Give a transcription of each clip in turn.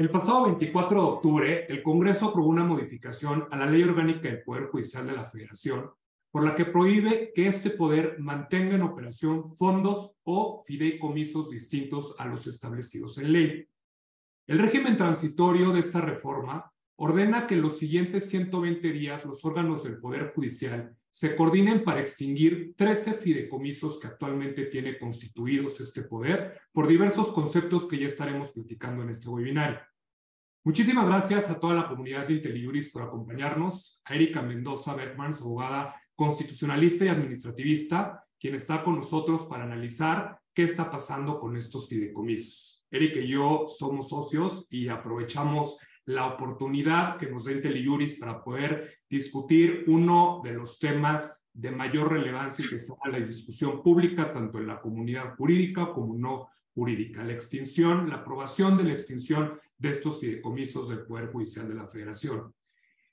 El pasado 24 de octubre, el Congreso aprobó una modificación a la Ley Orgánica del Poder Judicial de la Federación, por la que prohíbe que este poder mantenga en operación fondos o fideicomisos distintos a los establecidos en ley. El régimen transitorio de esta reforma ordena que en los siguientes 120 días los órganos del Poder Judicial se coordinen para extinguir 13 fideicomisos que actualmente tiene constituidos este poder por diversos conceptos que ya estaremos platicando en este webinario. Muchísimas gracias a toda la comunidad de IntelliJuris por acompañarnos, a Erika Mendoza Beckmans, abogada constitucionalista y administrativista, quien está con nosotros para analizar qué está pasando con estos fideicomisos. Erika y yo somos socios y aprovechamos la oportunidad que nos da IntelliJuris para poder discutir uno de los temas de mayor relevancia que está en la discusión pública, tanto en la comunidad jurídica como no jurídica, la extinción, la aprobación de la extinción de estos fideicomisos del Poder Judicial de la Federación.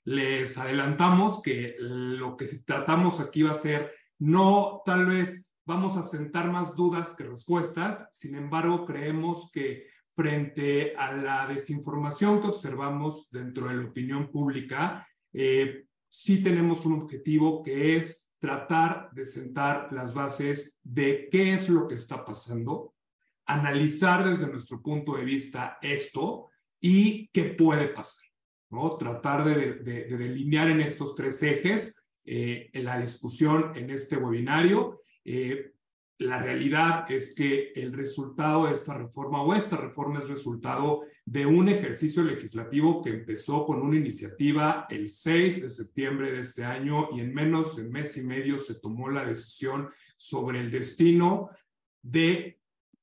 Les adelantamos que lo que tratamos aquí va a ser no tal vez vamos a sentar más dudas que respuestas, sin embargo creemos que frente a la desinformación que observamos dentro de la opinión pública, eh, sí tenemos un objetivo que es tratar de sentar las bases de qué es lo que está pasando, analizar desde nuestro punto de vista esto y qué puede pasar, ¿no? Tratar de, delinear en estos tres ejes eh, en la discusión en este webinario. Eh, la realidad es que el resultado de esta reforma o esta reforma es resultado de un ejercicio legislativo que empezó con una iniciativa el 6 de septiembre de este año y en menos de mes y medio se tomó la decisión sobre el destino de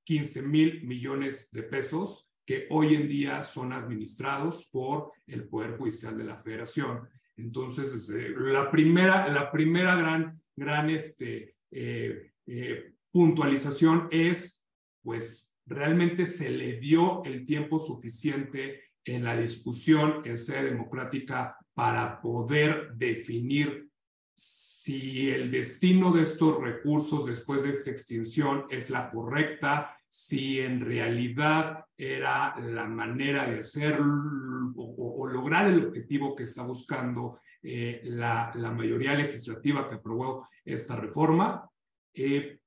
15 mil millones de pesos que hoy en día son administrados por el Poder Judicial de la Federación. Entonces, la primera, la primera gran, gran este, eh, eh, puntualización es, pues realmente se le dio el tiempo suficiente en la discusión en sede democrática para poder definir si el destino de estos recursos después de esta extinción es la correcta, si en realidad era la manera de hacer o, lograr el objetivo que está buscando eh, la, la, mayoría legislativa que aprobó esta reforma. Eh,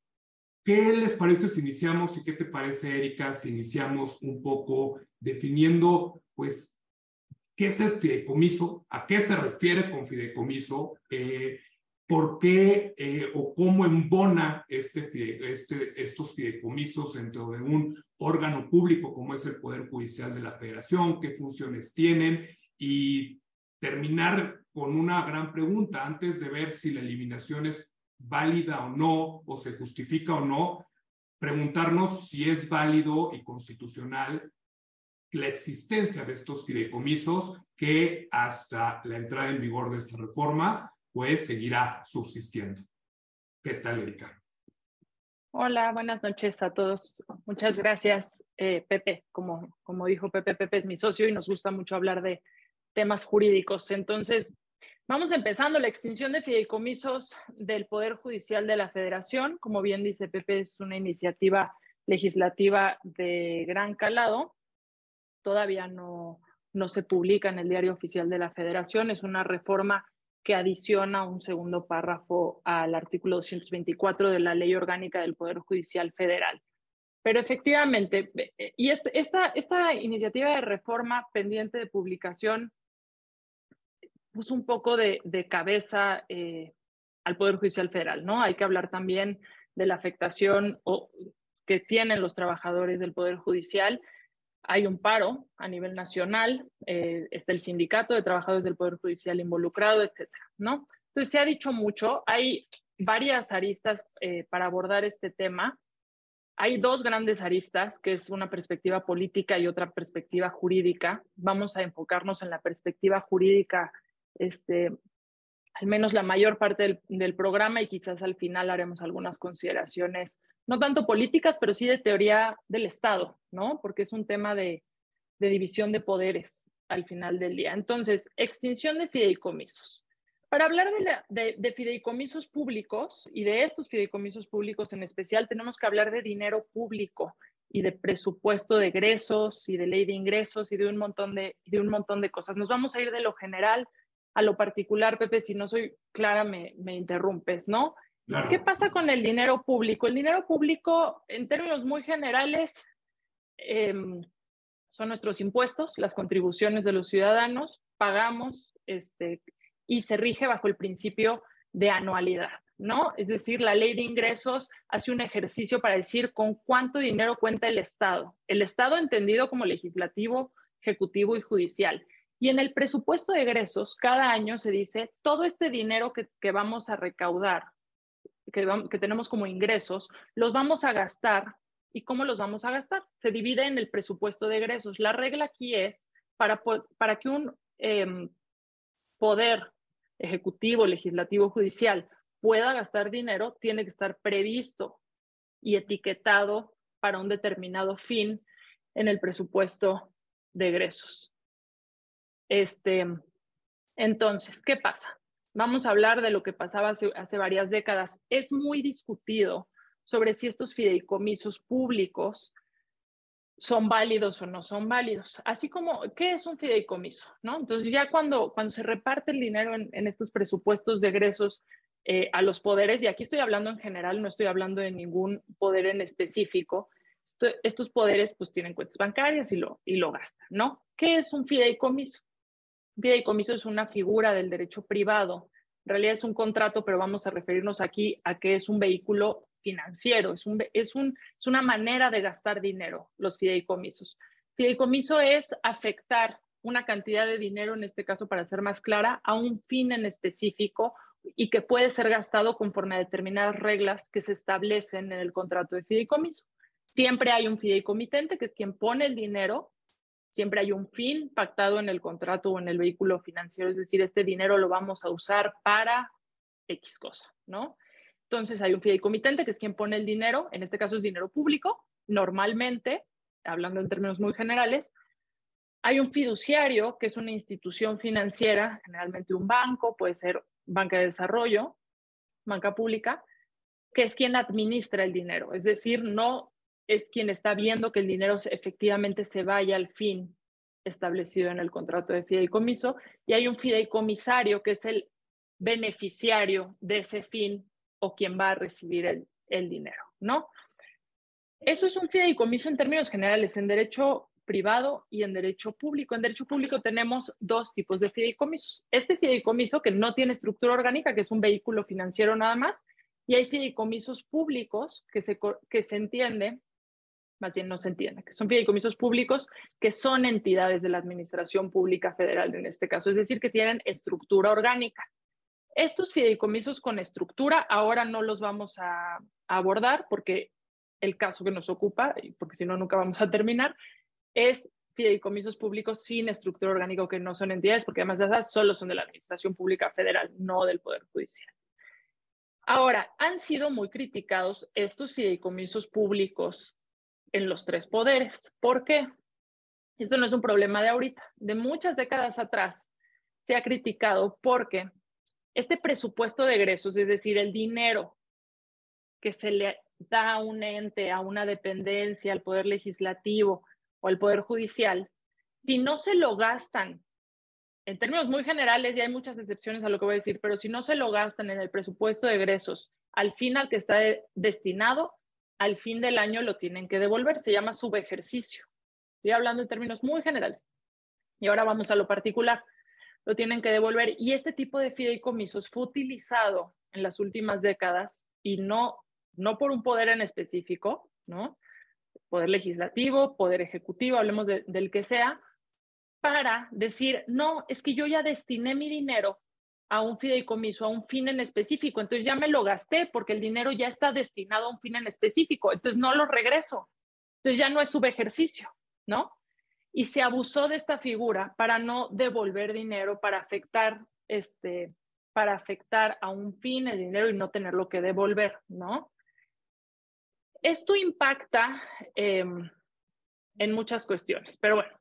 ¿Qué les parece si iniciamos y qué te parece, Erika, si iniciamos un poco definiendo, pues, qué es el fideicomiso, a qué se refiere con fideicomiso, eh, por qué eh, o cómo embona este, este, estos fideicomisos dentro de un órgano público como es el Poder Judicial de la Federación, qué funciones tienen y terminar con una gran pregunta antes de ver si la eliminación es válida o no, o se justifica o no, preguntarnos si es válido y constitucional la existencia de estos fideicomisos que hasta la entrada en vigor de esta reforma, pues seguirá subsistiendo. ¿Qué tal, Erika? Hola, buenas noches a todos. Muchas gracias, eh, Pepe. Como, como dijo Pepe, Pepe es mi socio y nos gusta mucho hablar de temas jurídicos. Entonces, Vamos empezando la extinción de fideicomisos del Poder Judicial de la Federación. Como bien dice Pepe, es una iniciativa legislativa de gran calado. Todavía no, no se publica en el Diario Oficial de la Federación. Es una reforma que adiciona un segundo párrafo al artículo 224 de la Ley Orgánica del Poder Judicial Federal. Pero efectivamente, y esta, esta iniciativa de reforma pendiente de publicación puso un poco de, cabeza eh, al Poder Judicial Federal, ¿no? Hay que hablar también de la afectación que tienen los trabajadores del Poder Judicial. Hay un paro a nivel nacional, eh, está el sindicato de trabajadores del Poder Judicial involucrado, etcétera, ¿no? Entonces, se ha dicho mucho, hay varias aristas eh, para abordar este tema. Hay dos grandes aristas, que es una perspectiva política y otra perspectiva jurídica. Vamos a enfocarnos en la perspectiva jurídica este, al menos la mayor parte del, programa y quizás al final haremos algunas consideraciones, no tanto políticas, pero sí de teoría del Estado, ¿no? Porque es un tema de, división de poderes al final del día. Entonces, extinción de fideicomisos. Para hablar de, de, fideicomisos públicos y de estos fideicomisos públicos en especial, tenemos que hablar de dinero público y de presupuesto de egresos y de ley de ingresos y de un montón de, de un montón de cosas. Nos vamos a ir de lo general a lo particular, Pepe, si no soy clara me, me interrumpes, ¿no? ¿Qué pasa con el dinero público? El dinero público, en términos muy generales, em, son nuestros impuestos, las contribuciones de los ciudadanos, pagamos este, y se rige bajo el principio de anualidad, ¿no? Es decir, la ley de ingresos hace un ejercicio para decir con cuánto dinero cuenta el Estado. El Estado entendido como legislativo, ejecutivo y judicial. Y en el presupuesto de egresos, cada año se dice todo este dinero que, vamos a recaudar, que, tenemos como ingresos, los vamos a gastar. ¿Y cómo los vamos a gastar? Se divide en el presupuesto de egresos. La regla aquí es para, para que un em, poder ejecutivo, legislativo, judicial pueda gastar dinero, tiene que estar previsto y etiquetado para un determinado fin en el presupuesto de egresos. Este, entonces, ¿qué pasa? Vamos a hablar de lo que pasaba hace, varias décadas. Es muy discutido sobre si estos fideicomisos públicos son válidos o no son válidos. Así como, ¿qué es un fideicomiso? ¿no? Entonces, ya cuando, cuando se reparte el dinero en, estos presupuestos de egresos eh, a los poderes, y aquí estoy hablando en general, no estoy hablando de ningún poder en específico, estos poderes pues tienen cuentas bancarias y lo, y lo gastan, ¿no? ¿Qué es un fideicomiso? Un fideicomiso es una figura del derecho privado. En realidad es un contrato, pero vamos a referirnos aquí a que es un vehículo financiero, es, un, es, un, es una manera de gastar dinero, los fideicomisos. Fideicomiso es afectar una cantidad de dinero, en este caso para ser más clara, a un fin en específico y que puede ser gastado conforme a determinadas reglas que se establecen en el contrato de fideicomiso. Siempre hay un fideicomitente, que es quien pone el dinero, siempre hay un fin pactado en el contrato o en el vehículo financiero, es decir, este dinero lo vamos a usar para X cosa, ¿no? Entonces hay un fideicomitente que es quien pone el dinero, en este caso es dinero público, normalmente, hablando en términos muy generales. Hay un fiduciario que es una institución financiera, generalmente un banco, puede ser banca de desarrollo, banca pública, que es quien administra el dinero, es decir, no es quien está viendo que el dinero efectivamente se vaya al fin establecido en el contrato de fideicomiso y hay un fideicomisario que es el beneficiario de ese fin o quien va a recibir el, dinero, ¿no? Eso es un fideicomiso en términos generales, en derecho privado y en derecho público. En derecho público tenemos dos tipos de fideicomisos. Este fideicomiso que no tiene estructura orgánica, que es un vehículo financiero nada más, y hay fideicomisos públicos que se, que se entiende, más bien no se entiende, que son fideicomisos públicos que son entidades de la Administración Pública Federal en este caso, es decir, que tienen estructura orgánica. Estos fideicomisos con estructura ahora no los vamos a, abordar porque el caso que nos ocupa, porque si no nunca vamos a terminar, es fideicomisos públicos sin estructura orgánica que no son entidades, porque además de esas solo son de la Administración Pública Federal, no del Poder Judicial. Ahora, han sido muy criticados estos fideicomisos públicos en los tres poderes. ¿Por qué? Esto no es un problema de ahorita. De muchas décadas atrás se ha criticado porque este presupuesto de egresos, es decir, el dinero que se le da a un ente, a una dependencia, al poder legislativo o al poder judicial, si no se lo gastan, en términos muy generales, y hay muchas excepciones a lo que voy a decir, pero si no se lo gastan en el presupuesto de egresos al fin al que está destinado, al fin del año lo tienen que devolver. Se llama subejercicio. Estoy hablando en términos muy generales. Y ahora vamos a lo particular lo tienen que devolver. Y este tipo de fideicomisos fue utilizado en las últimas décadas y no, no por un poder en específico, ¿no? Poder legislativo, poder ejecutivo, hablemos del que sea, para decir, no, es que yo ya destiné mi dinero a un fideicomiso, a un fin en específico, entonces ya me lo gasté porque el dinero ya está destinado a un fin en específico, entonces no lo regreso, entonces ya no es subejercicio, ¿no? y se abusó de esta figura para no devolver dinero, para afectar, este, para afectar a un fin el dinero y no tenerlo que devolver, ¿no? Esto impacta em, en muchas cuestiones, pero bueno,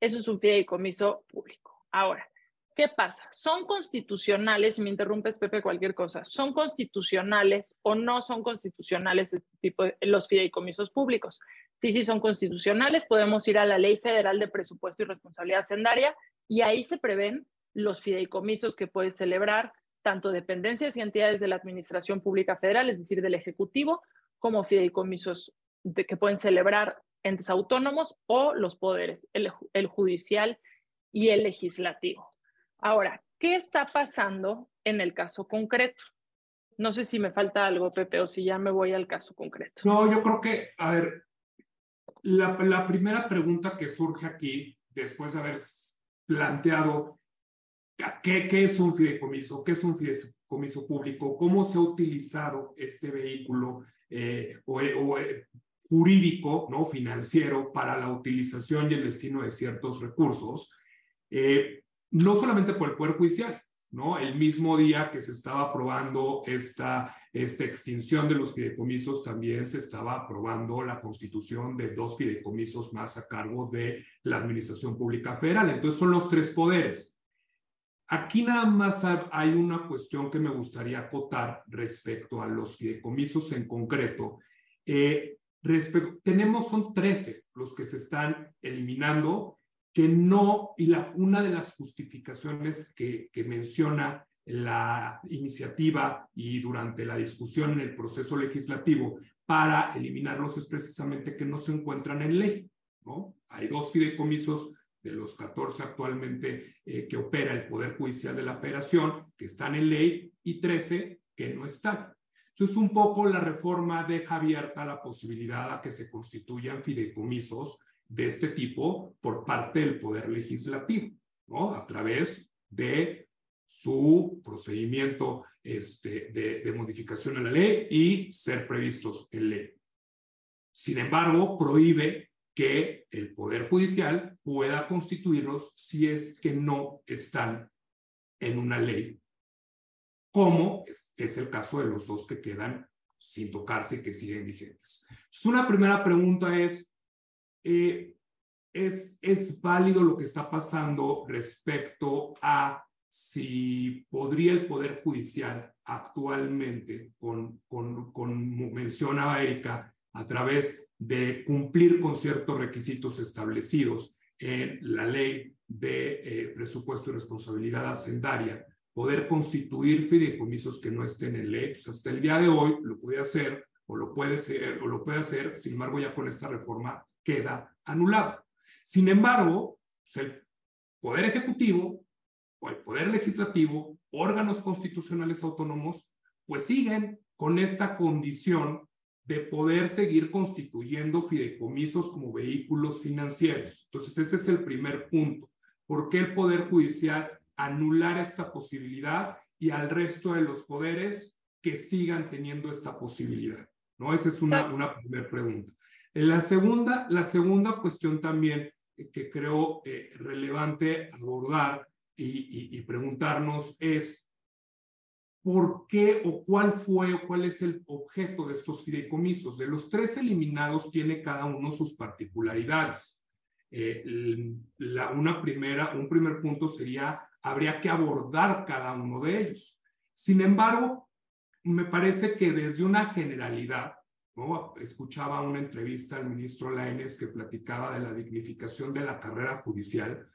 eso es un fideicomiso público. Ahora, ¿Qué pasa? ¿Son constitucionales, si me interrumpes, Pepe, cualquier cosa, son constitucionales o no son constitucionales este tipo de, los fideicomisos públicos? Sí, sí son constitucionales, podemos ir a la Ley Federal de Presupuesto y Responsabilidad Hacendaria y ahí se prevén los fideicomisos que puede celebrar tanto dependencias y entidades de la Administración Pública Federal, es decir, del Ejecutivo, como fideicomisos de, que pueden celebrar entes autónomos o los poderes, el, el judicial y el legislativo. Ahora, ¿qué está pasando en el caso concreto? No sé si me falta algo, Pepe, o si ya me voy al caso concreto. No, yo creo que, a ver, la, primera pregunta que surge aquí, después de haber planteado qué, qué es un fideicomiso, qué es un fideicomiso público, cómo se ha utilizado este vehículo eh, o eh, jurídico, ¿no? financiero, para la utilización y el destino de ciertos recursos. Eh, no solamente por el Poder Judicial, ¿no? El mismo día que se estaba aprobando esta, esta extinción de los fideicomisos, también se estaba aprobando la constitución de dos fideicomisos más a cargo de la Administración Pública Federal. Entonces son los tres poderes. Aquí nada más hay una cuestión que me gustaría acotar respecto a los fideicomisos en concreto. Eh, tenemos, son 13 los que se están eliminando que no, y una de las justificaciones que, que menciona la iniciativa y durante la discusión en el proceso legislativo para eliminarlos es precisamente que no se encuentran en ley. ¿no? Hay dos fideicomisos de los 14 actualmente eh, que opera el Poder Judicial de la Federación, que están en ley, y 13 que no están. Entonces, un poco la reforma deja abierta la posibilidad a que se constituyan fideicomisos de este tipo por parte del Poder Legislativo, ¿no? A través de su procedimiento este, de, modificación a la ley y ser previstos en ley. Sin embargo, prohíbe que el Poder Judicial pueda constituirlos si es que no están en una ley, como es, es el caso de los dos que quedan sin tocarse y que siguen vigentes. Entonces, una primera pregunta es, eh, es, es válido lo que está pasando respecto a si podría el Poder Judicial actualmente, con, con, con mencionaba Erika, a través de cumplir con ciertos requisitos establecidos en la ley de eh, presupuesto y responsabilidad hacendaria, poder constituir fideicomisos que no estén en ley. Pues hasta el día de hoy lo puede hacer o lo puede ser o lo puede hacer, sin embargo ya con esta reforma queda anulado. Sin embargo, pues, el Poder Ejecutivo o el Poder Legislativo, órganos constitucionales autónomos, pues siguen con esta condición de poder seguir constituyendo fideicomisos como vehículos financieros. Entonces, ese es el primer punto. ¿Por qué el Poder Judicial anular esta posibilidad y al resto de los poderes que sigan teniendo esta posibilidad? ¿No? Esa es una, una primera pregunta. La segunda, la segunda cuestión también que creo eh, relevante abordar y, preguntarnos es por qué o cuál fue o cuál es el objeto de estos fideicomisos. De los tres eliminados tiene cada uno sus particularidades. Eh, la, una primera, un primer punto sería, habría que abordar cada uno de ellos. Sin embargo, me parece que desde una generalidad, Escuchaba una entrevista al ministro Lainez que platicaba de la dignificación de la carrera judicial.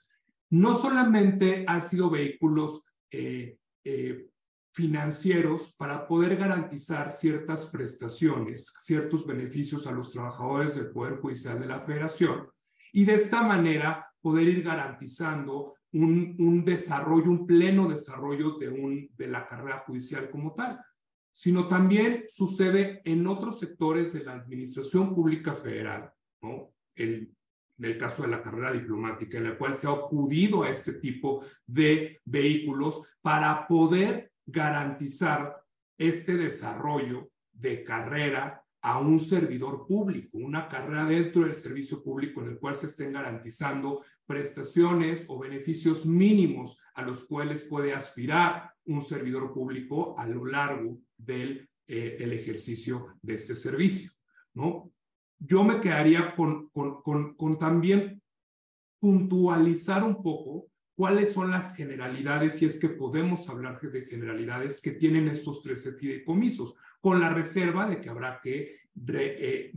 No solamente han sido vehículos eh, eh, financieros para poder garantizar ciertas prestaciones, ciertos beneficios a los trabajadores del Poder Judicial de la Federación y de esta manera poder ir garantizando un, desarrollo, un pleno desarrollo de la carrera judicial como tal sino también sucede en otros sectores de la administración pública federal, ¿no? El, en el caso de la carrera diplomática, en la cual se ha acudido a este tipo de vehículos para poder garantizar este desarrollo de carrera a un servidor público, una carrera dentro del servicio público en el cual se estén garantizando prestaciones o beneficios mínimos a los cuales puede aspirar un servidor público a lo largo del eh, el ejercicio de este servicio, ¿no? Yo me quedaría con, con, con, con también puntualizar un poco cuáles son las generalidades, si es que podemos hablar de generalidades que tienen estos 13 fideicomisos, con la reserva de que habrá que eh,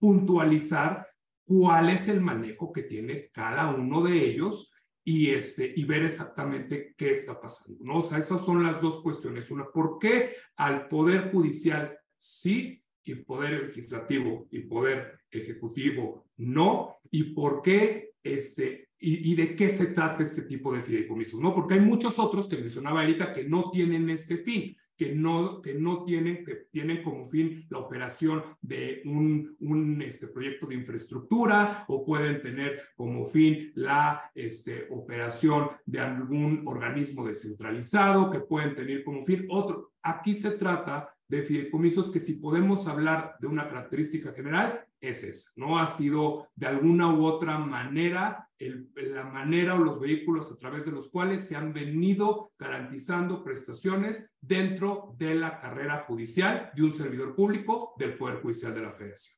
puntualizar cuál es el manejo que tiene cada uno de ellos y, este, y ver exactamente qué está pasando. ¿no? O sea, esas son las dos cuestiones. Una, ¿por qué al Poder Judicial sí y Poder Legislativo y Poder Ejecutivo no? ¿Y por qué este, y, de qué se trata este tipo de fideicomisos? ¿no? Porque hay muchos otros que mencionaba Erika que no tienen este fin que no, que no tienen, tienen como fin la operación de un, un este, proyecto de infraestructura o pueden tener como fin la este, operación de algún organismo descentralizado, que pueden tener como fin otro. Aquí se trata de fideicomisos que si podemos hablar de una característica general, es esa. No ha sido de alguna u otra manera el, la manera o los vehículos a través de los cuales se han venido garantizando prestaciones dentro de la carrera judicial de un servidor público del Poder Judicial de la Federación.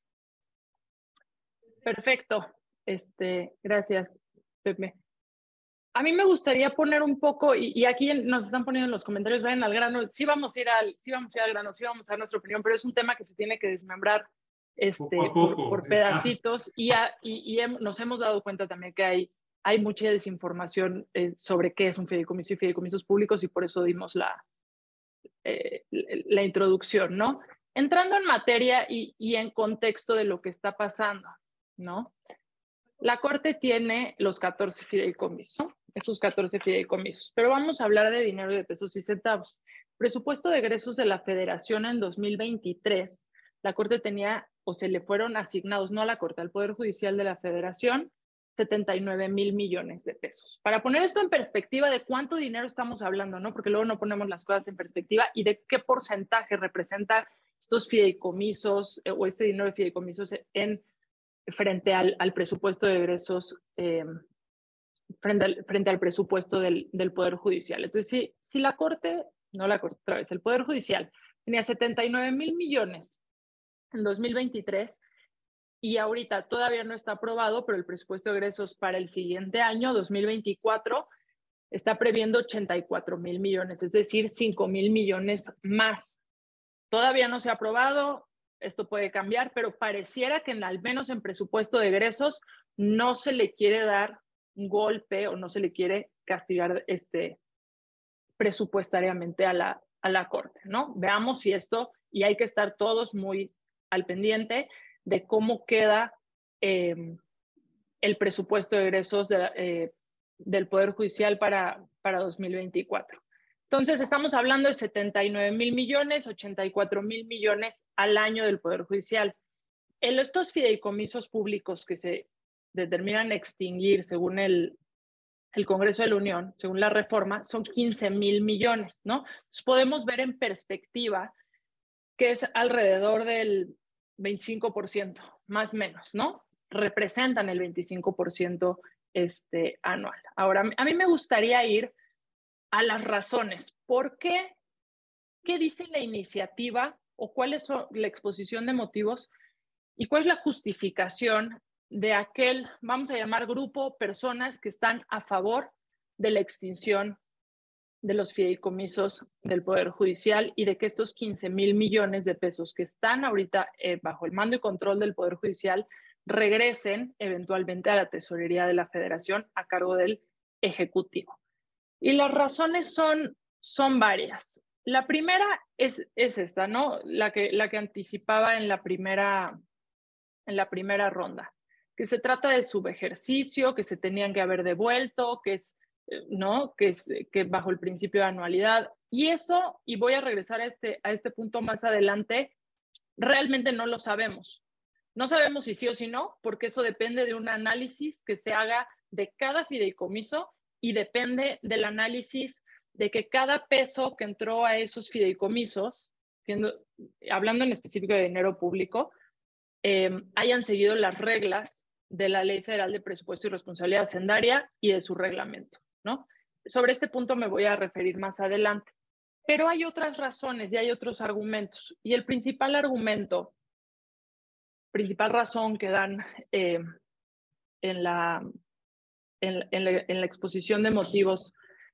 Perfecto. Este, gracias, Pepe. A mí me gustaría poner un poco, y, aquí nos están poniendo en los comentarios, vayan al grano, sí vamos a ir al, sí vamos a ir al grano, sí vamos a dar nuestra opinión, pero es un tema que se tiene que desmembrar este, por, pedacitos y, y, nos hemos dado cuenta también que hay, hay mucha desinformación eh, sobre qué es un fideicomiso y fideicomisos públicos y por eso dimos la, eh, la introducción, ¿no? Entrando en materia y, y en contexto de lo que está pasando, ¿no? La Corte tiene los 14 fideicomisos, estos 14 fideicomisos. Pero vamos a hablar de dinero de pesos y centavos. Presupuesto de egresos de la Federación en 2023. La Corte tenía o se le fueron asignados, no a la Corte, al Poder Judicial de la Federación, 79 mil millones de pesos. Para poner esto en perspectiva de cuánto dinero estamos hablando, ¿no? Porque luego no ponemos las cosas en perspectiva y de qué porcentaje representa estos fideicomisos eh, o este dinero de fideicomisos en, frente al, al presupuesto de egresos eh, frente al, frente al presupuesto del, del, Poder Judicial. Entonces, si, si la Corte, no la Corte, otra vez, el Poder Judicial tenía 79 mil millones en 2023 y ahorita todavía no está aprobado, pero el presupuesto de egresos para el siguiente año, 2024, está previendo 84 mil millones, es decir, 5 mil millones más. Todavía no se ha aprobado, esto puede cambiar, pero pareciera que en, al menos en presupuesto de egresos no se le quiere dar golpe o no se le quiere castigar este, presupuestariamente a la, a la Corte, ¿no? Veamos si esto, y hay que estar todos muy al pendiente de cómo queda em, el presupuesto de egresos eh, del Poder Judicial para, para 2024. Entonces, estamos hablando de 79 mil millones, 84 mil millones al año del Poder Judicial. En estos fideicomisos públicos que se determinan extinguir según el, el Congreso de la Unión, según la reforma, son 15 mil millones, ¿no? Entonces podemos ver en perspectiva que es alrededor del 25%, más o menos, ¿no? Representan el 25% este, anual. Ahora, a mí me gustaría ir a las razones. ¿Por qué? ¿Qué dice la iniciativa o cuál es la exposición de motivos y cuál es la justificación de aquel, vamos a llamar grupo, personas que están a favor de la extinción de los fideicomisos del Poder Judicial y de que estos 15 mil millones de pesos que están ahorita eh, bajo el mando y control del Poder Judicial regresen eventualmente a la tesorería de la Federación a cargo del Ejecutivo. Y las razones son, son varias. La primera es, es esta, ¿no? La que, la que anticipaba en la primera, en la primera ronda que se trata de subejercicio, que se tenían que haber devuelto, que es, ¿no? Que es que bajo el principio de anualidad. Y eso, y voy a regresar a este, a este punto más adelante, realmente no lo sabemos. No sabemos si sí o si no, porque eso depende de un análisis que se haga de cada fideicomiso y depende del análisis de que cada peso que entró a esos fideicomisos, hablando en específico de dinero público, eh, hayan seguido las reglas de la Ley Federal de Presupuesto y Responsabilidad Hacendaria y de su reglamento, ¿no? Sobre este punto me voy a referir más adelante. Pero hay otras razones y hay otros argumentos. Y el principal argumento, principal razón que dan eh, en, la, en, en la exposición de motivos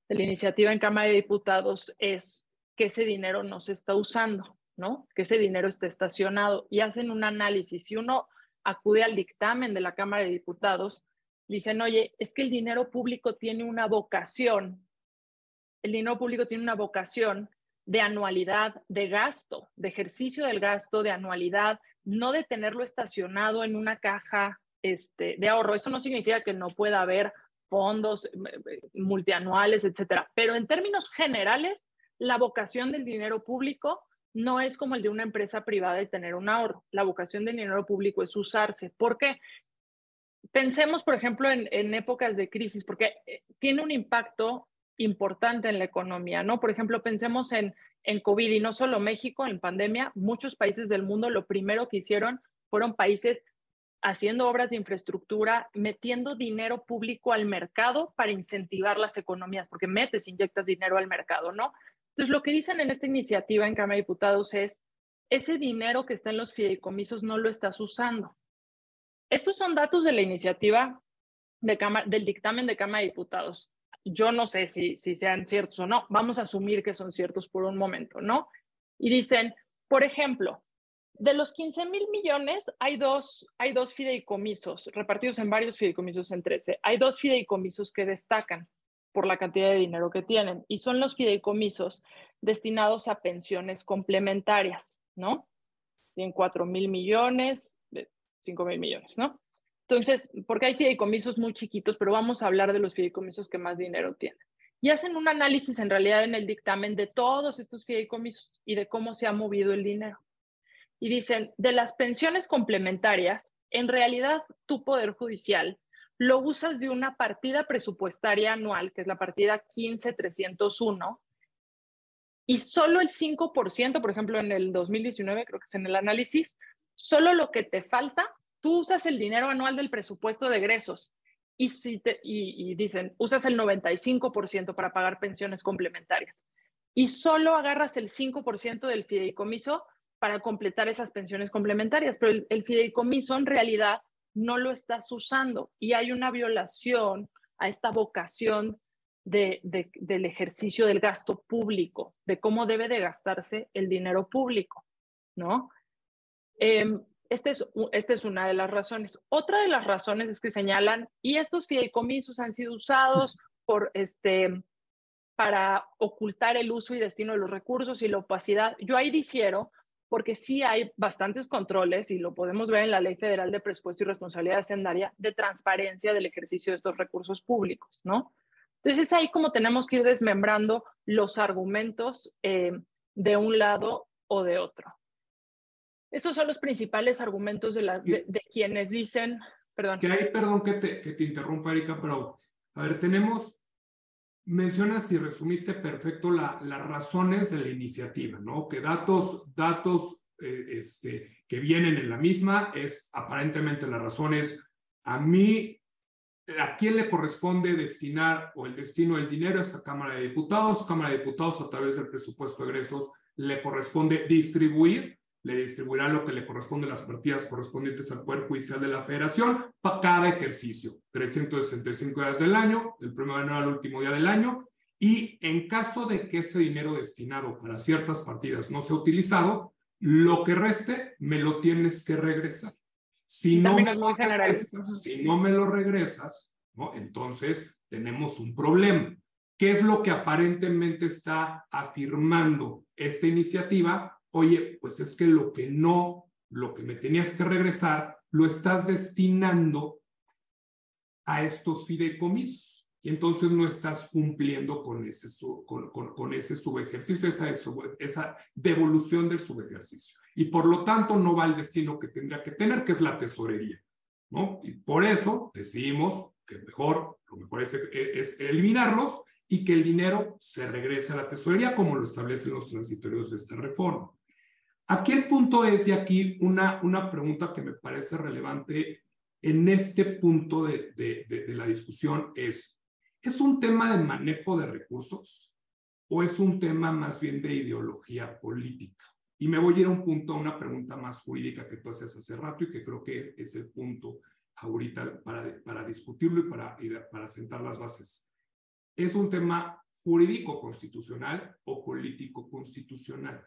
de la iniciativa en Cámara de Diputados es que ese dinero no se está usando, ¿no? Que ese dinero está estacionado y hacen un análisis. Si uno acude al dictamen de la Cámara de Diputados, dicen, oye, es que el dinero público tiene una vocación, el dinero público tiene una vocación de anualidad, de gasto, de ejercicio del gasto, de anualidad, no de tenerlo estacionado en una caja este, de ahorro. Eso no significa que no pueda haber fondos multianuales, etcétera. Pero en términos generales, la vocación del dinero público no es como el de una empresa privada de tener un ahorro. La vocación del dinero público es usarse. ¿Por qué? Pensemos, por ejemplo, en, épocas de crisis, porque eh, tiene un impacto importante en la economía, ¿no? Por ejemplo, pensemos en, en COVID y no solo México, en pandemia, muchos países del mundo lo primero que hicieron fueron países haciendo obras de infraestructura, metiendo dinero público al mercado para incentivar las economías, porque metes, inyectas dinero al mercado, ¿no? Entonces, lo que dicen en esta iniciativa en Cámara de Diputados es, ese dinero que está en los fideicomisos no lo estás usando. Estos son datos de la iniciativa de del dictamen de Cámara de Diputados. Yo no sé si, si sean ciertos o no. Vamos a asumir que son ciertos por un momento, ¿no? Y dicen, por ejemplo, de los 15 mil millones, hay dos, hay dos fideicomisos, repartidos en varios fideicomisos en 13. Hay dos fideicomisos que destacan por la cantidad de dinero que tienen y son los fideicomisos destinados a pensiones complementarias, ¿no? Tienen 4 mil millones, 5 mil millones, ¿no? Entonces, porque hay fideicomisos muy chiquitos, pero vamos a hablar de los fideicomisos que más dinero tienen. Y hacen un análisis en realidad en el dictamen de todos estos fideicomisos y de cómo se ha movido el dinero y dicen, de las pensiones complementarias, en realidad tu Poder Judicial lo usas de una partida presupuestaria anual, que es la partida 15301, y solo el 5%, por ejemplo, en el 2019, creo que es en el análisis, solo lo que te falta, tú usas el dinero anual del presupuesto de egresos y, dicen, usas el 95% para pagar pensiones complementarias y solo agarras el 5% del fideicomiso para completar esas pensiones complementarias, pero el, fideicomiso en realidad no lo estás usando y hay una violación a esta vocación de, del ejercicio del gasto público, de cómo debe de gastarse el dinero público, ¿no? Eh, esta es, este es una de las razones. Otra de las razones es que señalan, y estos fideicomisos han sido usados por este, para ocultar el uso y destino de los recursos y la opacidad. Yo ahí difiero porque sí hay bastantes controles, y lo podemos ver en la Ley Federal de Presupuesto y Responsabilidad Hacendaria, de transparencia del ejercicio de estos recursos públicos, ¿no? Entonces es ahí como tenemos que ir desmembrando los argumentos eh, de un lado o de otro. Estos son los principales argumentos de, la, de, quienes dicen, perdón. Que hay, perdón que te, que te interrumpa, Erika, pero a ver, tenemos mencionas y resumiste perfecto la, las razones de la iniciativa, ¿no? Que datos, datos eh, este, que vienen en la misma es aparentemente las razones. A mí, ¿a quién le corresponde destinar o el destino del dinero a esta Cámara de Diputados? Cámara de Diputados, a través del presupuesto de egresos, le corresponde distribuir le distribuirá lo que le corresponde a las partidas correspondientes al Poder Judicial de la Federación para cada ejercicio, 365 días del año, del primero de enero al último día del año, y en caso de que ese dinero destinado para ciertas partidas no sea utilizado, lo que reste me lo tienes que regresar. Si no, me lo regresas, si no me lo regresas, ¿no? entonces tenemos un problema. ¿Qué es lo que aparentemente está afirmando esta iniciativa? Oye, pues es que lo que no, lo que me tenías que regresar, lo estás destinando a estos fideicomisos. Y entonces no estás cumpliendo con ese, con, con, ese subejercicio, esa, esa devolución del subejercicio. Y por lo tanto no va al destino que tendría que tener, que es la tesorería. ¿no? Y por eso decidimos que mejor, lo mejor es, es eliminarlos y que el dinero se regrese a la tesorería como lo establecen los transitorios de esta reforma. Aquí el punto es, y aquí una, una pregunta que me parece relevante en este punto de, de, de, la discusión es, ¿es un tema de manejo de recursos o es un tema más bien de ideología política? Y me voy a ir a un punto, a una pregunta más jurídica que tú haces hace rato y que creo que es el punto ahorita para, para discutirlo y para, y para sentar las bases. Es un tema jurídico constitucional o político constitucional.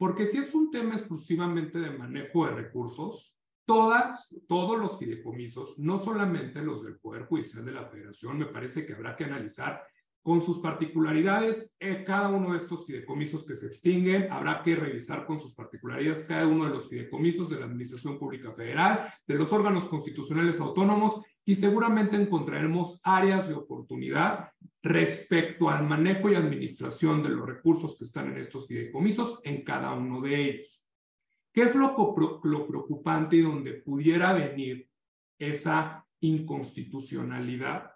Porque si es un tema exclusivamente de manejo de recursos, todas, todos los fideicomisos, no solamente los del Poder Judicial de la Federación, me parece que habrá que analizar con sus particularidades, eh, cada uno de estos fideicomisos que se extinguen, habrá que revisar con sus particularidades cada uno de los fideicomisos de la Administración Pública Federal, de los órganos constitucionales autónomos y seguramente encontraremos áreas de oportunidad respecto al manejo y administración de los recursos que están en estos fideicomisos en cada uno de ellos. ¿Qué es lo, lo preocupante y donde pudiera venir esa inconstitucionalidad?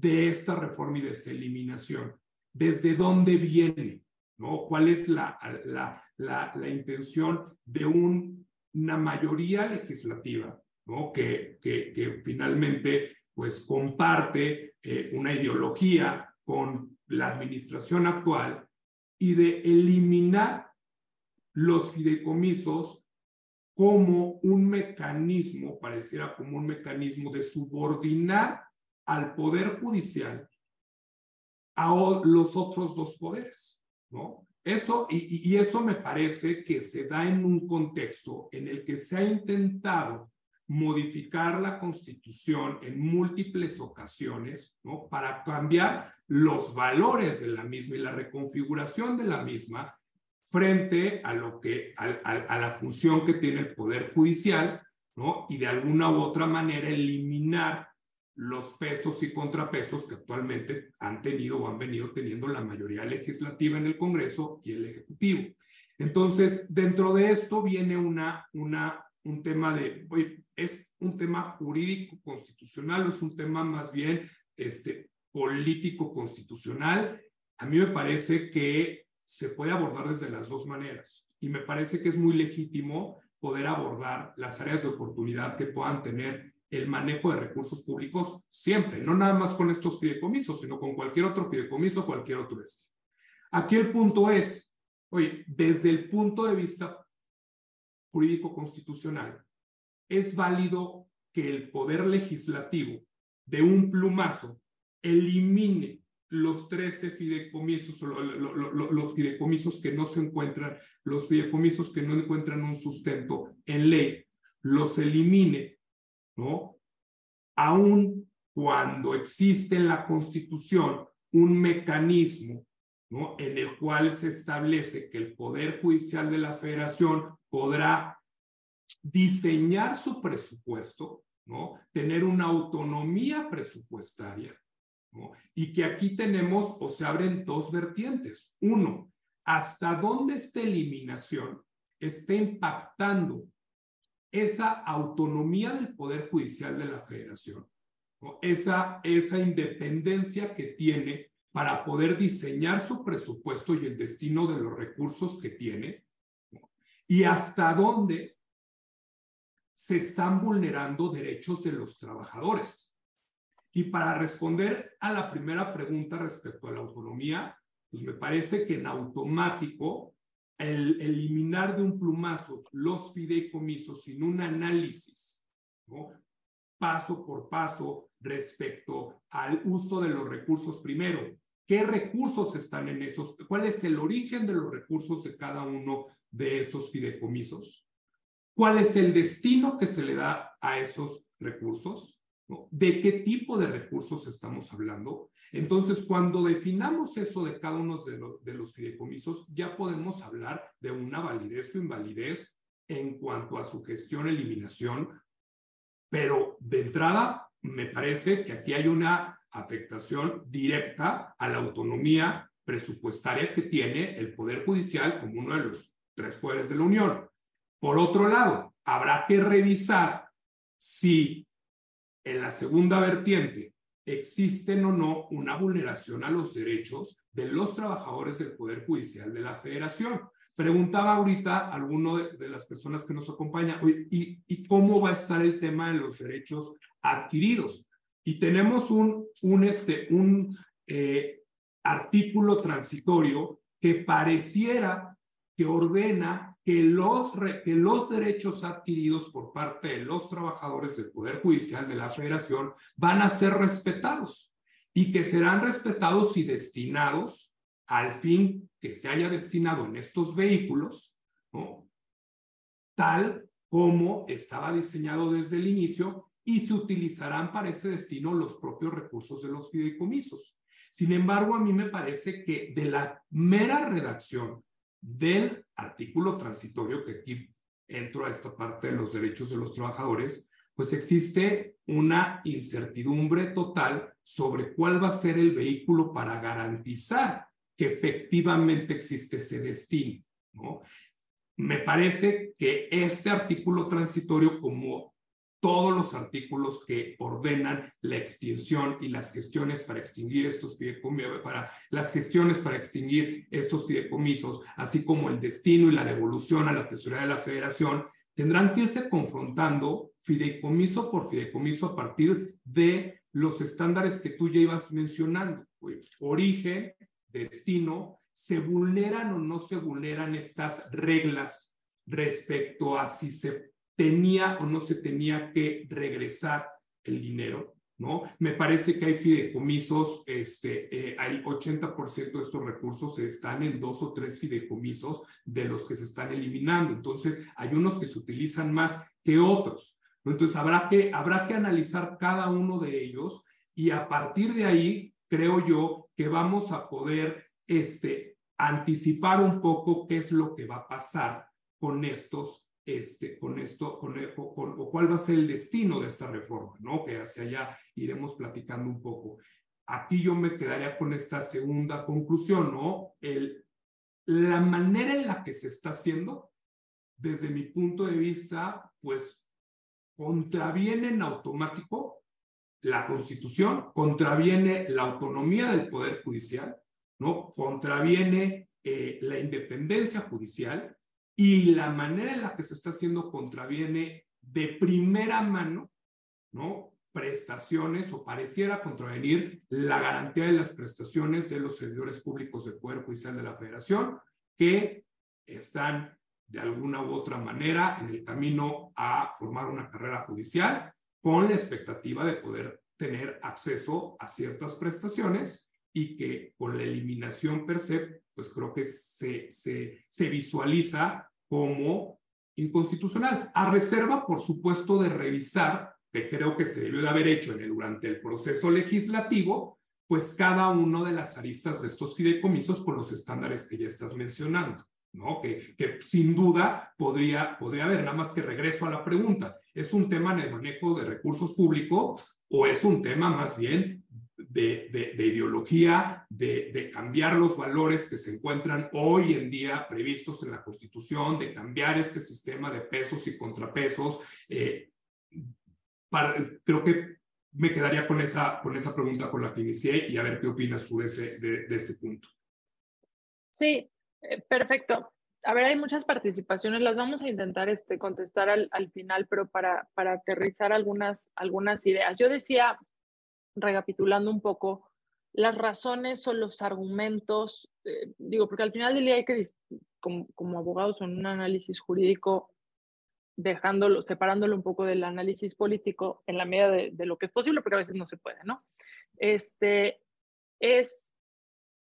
De esta reforma y de esta eliminación? ¿Desde dónde viene? ¿no? ¿Cuál es la, la, la, intención de una mayoría legislativa ¿no? que, que, que finalmente pues, comparte eh, una ideología con la administración actual y de eliminar los fideicomisos como un mecanismo, pareciera como un mecanismo de subordinar al Poder Judicial a los otros dos poderes, ¿no? Eso, y, eso me parece que se da en un contexto en el que se ha intentado modificar la constitución en múltiples ocasiones, ¿no? Para cambiar los valores de la misma y la reconfiguración de la misma frente a lo que, a, a la función que tiene el Poder Judicial, ¿no? Y de alguna u otra manera eliminar los pesos y contrapesos que actualmente han tenido o han venido teniendo la mayoría legislativa en el Congreso y el Ejecutivo. Entonces, dentro de esto viene una, una, un tema de, ¿es un tema jurídico constitucional o es un tema más bien este, político constitucional? A mí me parece que se puede abordar desde las dos maneras y me parece que es muy legítimo poder abordar las áreas de oportunidad que puedan tener el manejo de recursos públicos siempre, no nada más con estos fideicomisos, sino con cualquier otro fideicomiso, cualquier otro este. Aquí el punto es, oye, desde el punto de vista jurídico constitucional, es válido que el poder legislativo de un plumazo elimine los 13 fideicomisos, los fideicomisos que no se encuentran, los fideicomisos que no encuentran un sustento en ley, los elimine ¿no? Aun cuando existe en la Constitución un mecanismo ¿no? en el cual se establece que el Poder Judicial de la Federación podrá diseñar su presupuesto, ¿no? tener una autonomía presupuestaria, ¿no? y que aquí tenemos o se abren dos vertientes. Uno, hasta dónde esta eliminación está impactando esa autonomía del Poder Judicial de la Federación, esa, esa independencia que tiene para poder diseñar su presupuesto y el destino de los recursos que tiene, y hasta dónde se están vulnerando derechos de los trabajadores. Y para responder a la primera pregunta respecto a la autonomía, pues me parece que en automático el eliminar de un plumazo los fideicomisos sin un análisis, ¿no? paso por paso respecto al uso de los recursos primero. ¿Qué recursos están en esos? ¿Cuál es el origen de los recursos de cada uno de esos fideicomisos? ¿Cuál es el destino que se le da a esos recursos? ¿De qué tipo de recursos estamos hablando? Entonces, cuando definamos eso de cada uno de los, de los fideicomisos, ya podemos hablar de una validez o invalidez en cuanto a su gestión, eliminación, pero de entrada me parece que aquí hay una afectación directa a la autonomía presupuestaria que tiene el Poder Judicial como uno de los tres poderes de la Unión. Por otro lado, habrá que revisar si en la segunda vertiente existen o no una vulneración a los derechos de los trabajadores del Poder Judicial de la Federación. Preguntaba ahorita alguno de, las personas que nos acompaña, ¿y, ¿y, cómo va a estar el tema de los derechos adquiridos? Y tenemos un, un, este, un eh, artículo transitorio que pareciera que ordena que los, que los derechos adquiridos por parte de los trabajadores del Poder Judicial de la Federación van a ser respetados y que serán respetados y destinados al fin que se haya destinado en estos vehículos, ¿no? tal como estaba diseñado desde el inicio y se utilizarán para ese destino los propios recursos de los fideicomisos. Sin embargo, a mí me parece que de la mera redacción del artículo transitorio, que aquí entro a esta parte de los derechos de los trabajadores, pues existe una incertidumbre total sobre cuál va a ser el vehículo para garantizar que efectivamente existe ese destino. ¿no? Me parece que este artículo transitorio, como todos los artículos que ordenan la extinción y las gestiones para extinguir estos fideicomisos, para las gestiones para extinguir estos fideicomisos, así como el destino y la devolución a la tesorería de la federación, tendrán que irse confrontando fideicomiso por fideicomiso a partir de los estándares que tú ya ibas mencionando. Origen, destino, ¿se vulneran o no se vulneran estas reglas respecto a si se tenía o no se tenía que regresar el dinero, ¿no? Me parece que hay fideicomisos, este, eh, hay 80% de estos recursos están en dos o tres fideicomisos de los que se están eliminando. Entonces, hay unos que se utilizan más que otros. Entonces, habrá que, habrá que analizar cada uno de ellos y a partir de ahí, creo yo que vamos a poder este, anticipar un poco qué es lo que va a pasar con estos este, con esto, con, o cuál va a ser el destino de esta reforma, ¿no? Que hacia allá iremos platicando un poco. Aquí yo me quedaría con esta segunda conclusión, ¿no? La manera en la que se está haciendo, desde mi punto de vista, pues contraviene en automático la Constitución, contraviene la autonomía del Poder Judicial, ¿no? Contraviene eh, la independencia judicial y la manera en la que se está haciendo contraviene de primera mano, ¿no? prestaciones o pareciera contravenir la garantía de las prestaciones de los servidores públicos del Poder Judicial de la Federación que están de alguna u otra manera en el camino a formar una carrera judicial con la expectativa de poder tener acceso a ciertas prestaciones y que con la eliminación per se, pues creo que se, se, se visualiza como inconstitucional, a reserva, por supuesto, de revisar, que creo que se debió de haber hecho durante el proceso legislativo, pues cada uno de las aristas de estos fideicomisos con los estándares que ya estás mencionando. ¿no? Que, que, sin duda podría, podría haber, nada más que regreso a la pregunta, ¿es un tema el manejo de recursos públicos o es un tema más bien de, ideología, de, cambiar los valores que se encuentran hoy en día previstos en la Constitución, de cambiar este sistema de pesos y contrapesos. Eh, creo que me quedaría con esa, con esa pregunta con la que inicié y a ver qué opinas tú de, ese, de, este punto. Sí, eh, perfecto. A ver, hay muchas participaciones, las vamos a intentar este, contestar al, al final, pero para, para aterrizar algunas, algunas ideas. Yo decía recapitulando un poco, las razones o los argumentos, eh, digo, porque al final del día hay que, como, como abogados en un análisis jurídico, dejándolo, separándolo un poco del análisis político en la medida de, de, lo que es posible, porque a veces no se puede, ¿no? Este, es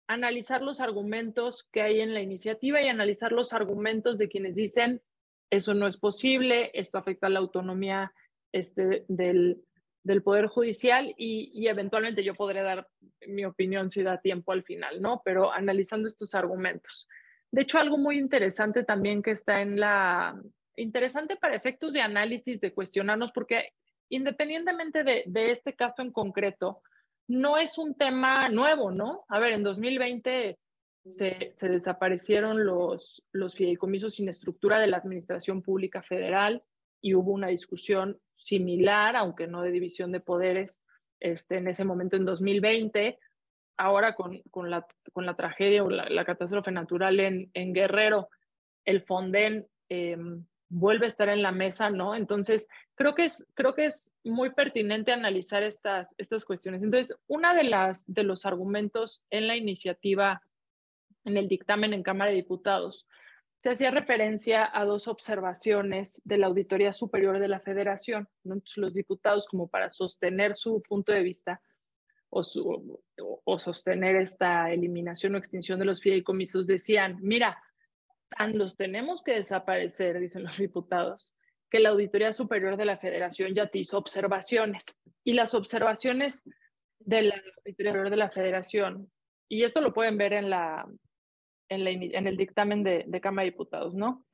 analizar los argumentos que hay en la iniciativa y analizar los argumentos de quienes dicen eso no es posible, esto afecta a la autonomía este, del, del Poder Judicial y, eventualmente yo podré dar mi opinión si da tiempo al final, ¿no? Pero analizando estos argumentos. De hecho, algo muy interesante también que está en la... Interesante para efectos de análisis, de cuestionarnos, porque independientemente de, este caso en concreto, no es un tema nuevo, ¿no? A ver, en 2020 se, se, desaparecieron los, los fideicomisos sin estructura de la Administración Pública Federal y hubo una discusión similar, aunque no de división de poderes, este, en ese momento en 2020. Ahora con, con, la, con la tragedia o la, catástrofe natural en, en, Guerrero, el Fonden em, vuelve a estar en la mesa, ¿no? Entonces, creo que es, creo que es muy pertinente analizar estas, estas cuestiones. Entonces, una de, las, de los argumentos en la iniciativa, en el dictamen en Cámara de Diputados, se hacía referencia a dos observaciones de la Auditoría Superior de la Federación. Los diputados, como para sostener su punto de vista o, o, sostener esta eliminación o extinción de los fideicomisos, decían, mira, tan los tenemos que desaparecer, dicen los diputados, que la Auditoría Superior de la Federación ya te hizo observaciones. Y las observaciones de la Auditoría Superior de la Federación, y esto lo pueden ver en la, en, el dictamen de, Cámara de Diputados, ¿no?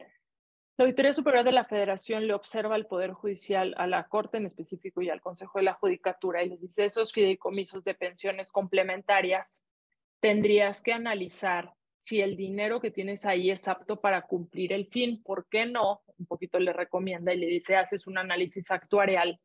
La Auditoría Superior de la Federación le observa al Poder Judicial, a la Corte en específico y al Consejo de la Judicatura y les dice, esos fideicomisos de pensiones complementarias tendrías que analizar si el dinero que tienes ahí es apto para cumplir el fin. ¿Por qué no? Un poquito le recomienda y le dice, haces un análisis actuarial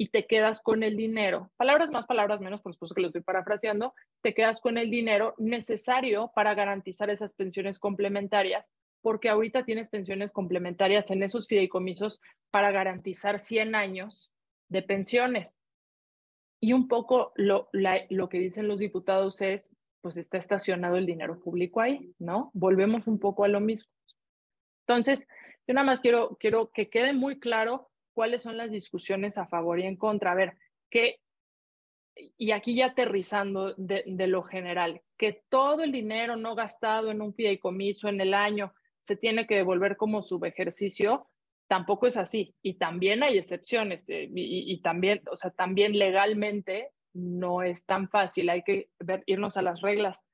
y te quedas con el dinero, palabras más, palabras menos, por supuesto que lo estoy parafraseando, te quedas con el dinero necesario para garantizar esas pensiones complementarias, porque ahorita tienes pensiones complementarias en esos fideicomisos para garantizar 100 años de pensiones. Y un poco lo, lo que dicen los diputados es, pues está estacionado el dinero público ahí, ¿no? Volvemos un poco a lo mismo. Entonces, yo nada más quiero, quiero que quede muy claro cuáles son las discusiones a favor y en contra. A ver, que, y aquí ya aterrizando de, lo general, que todo el dinero no gastado en un fideicomiso en el año se tiene que devolver como subejercicio, tampoco es así. Y también hay excepciones. Eh, y, también, o sea, también legalmente no es tan fácil. Hay que irnos a las reglas,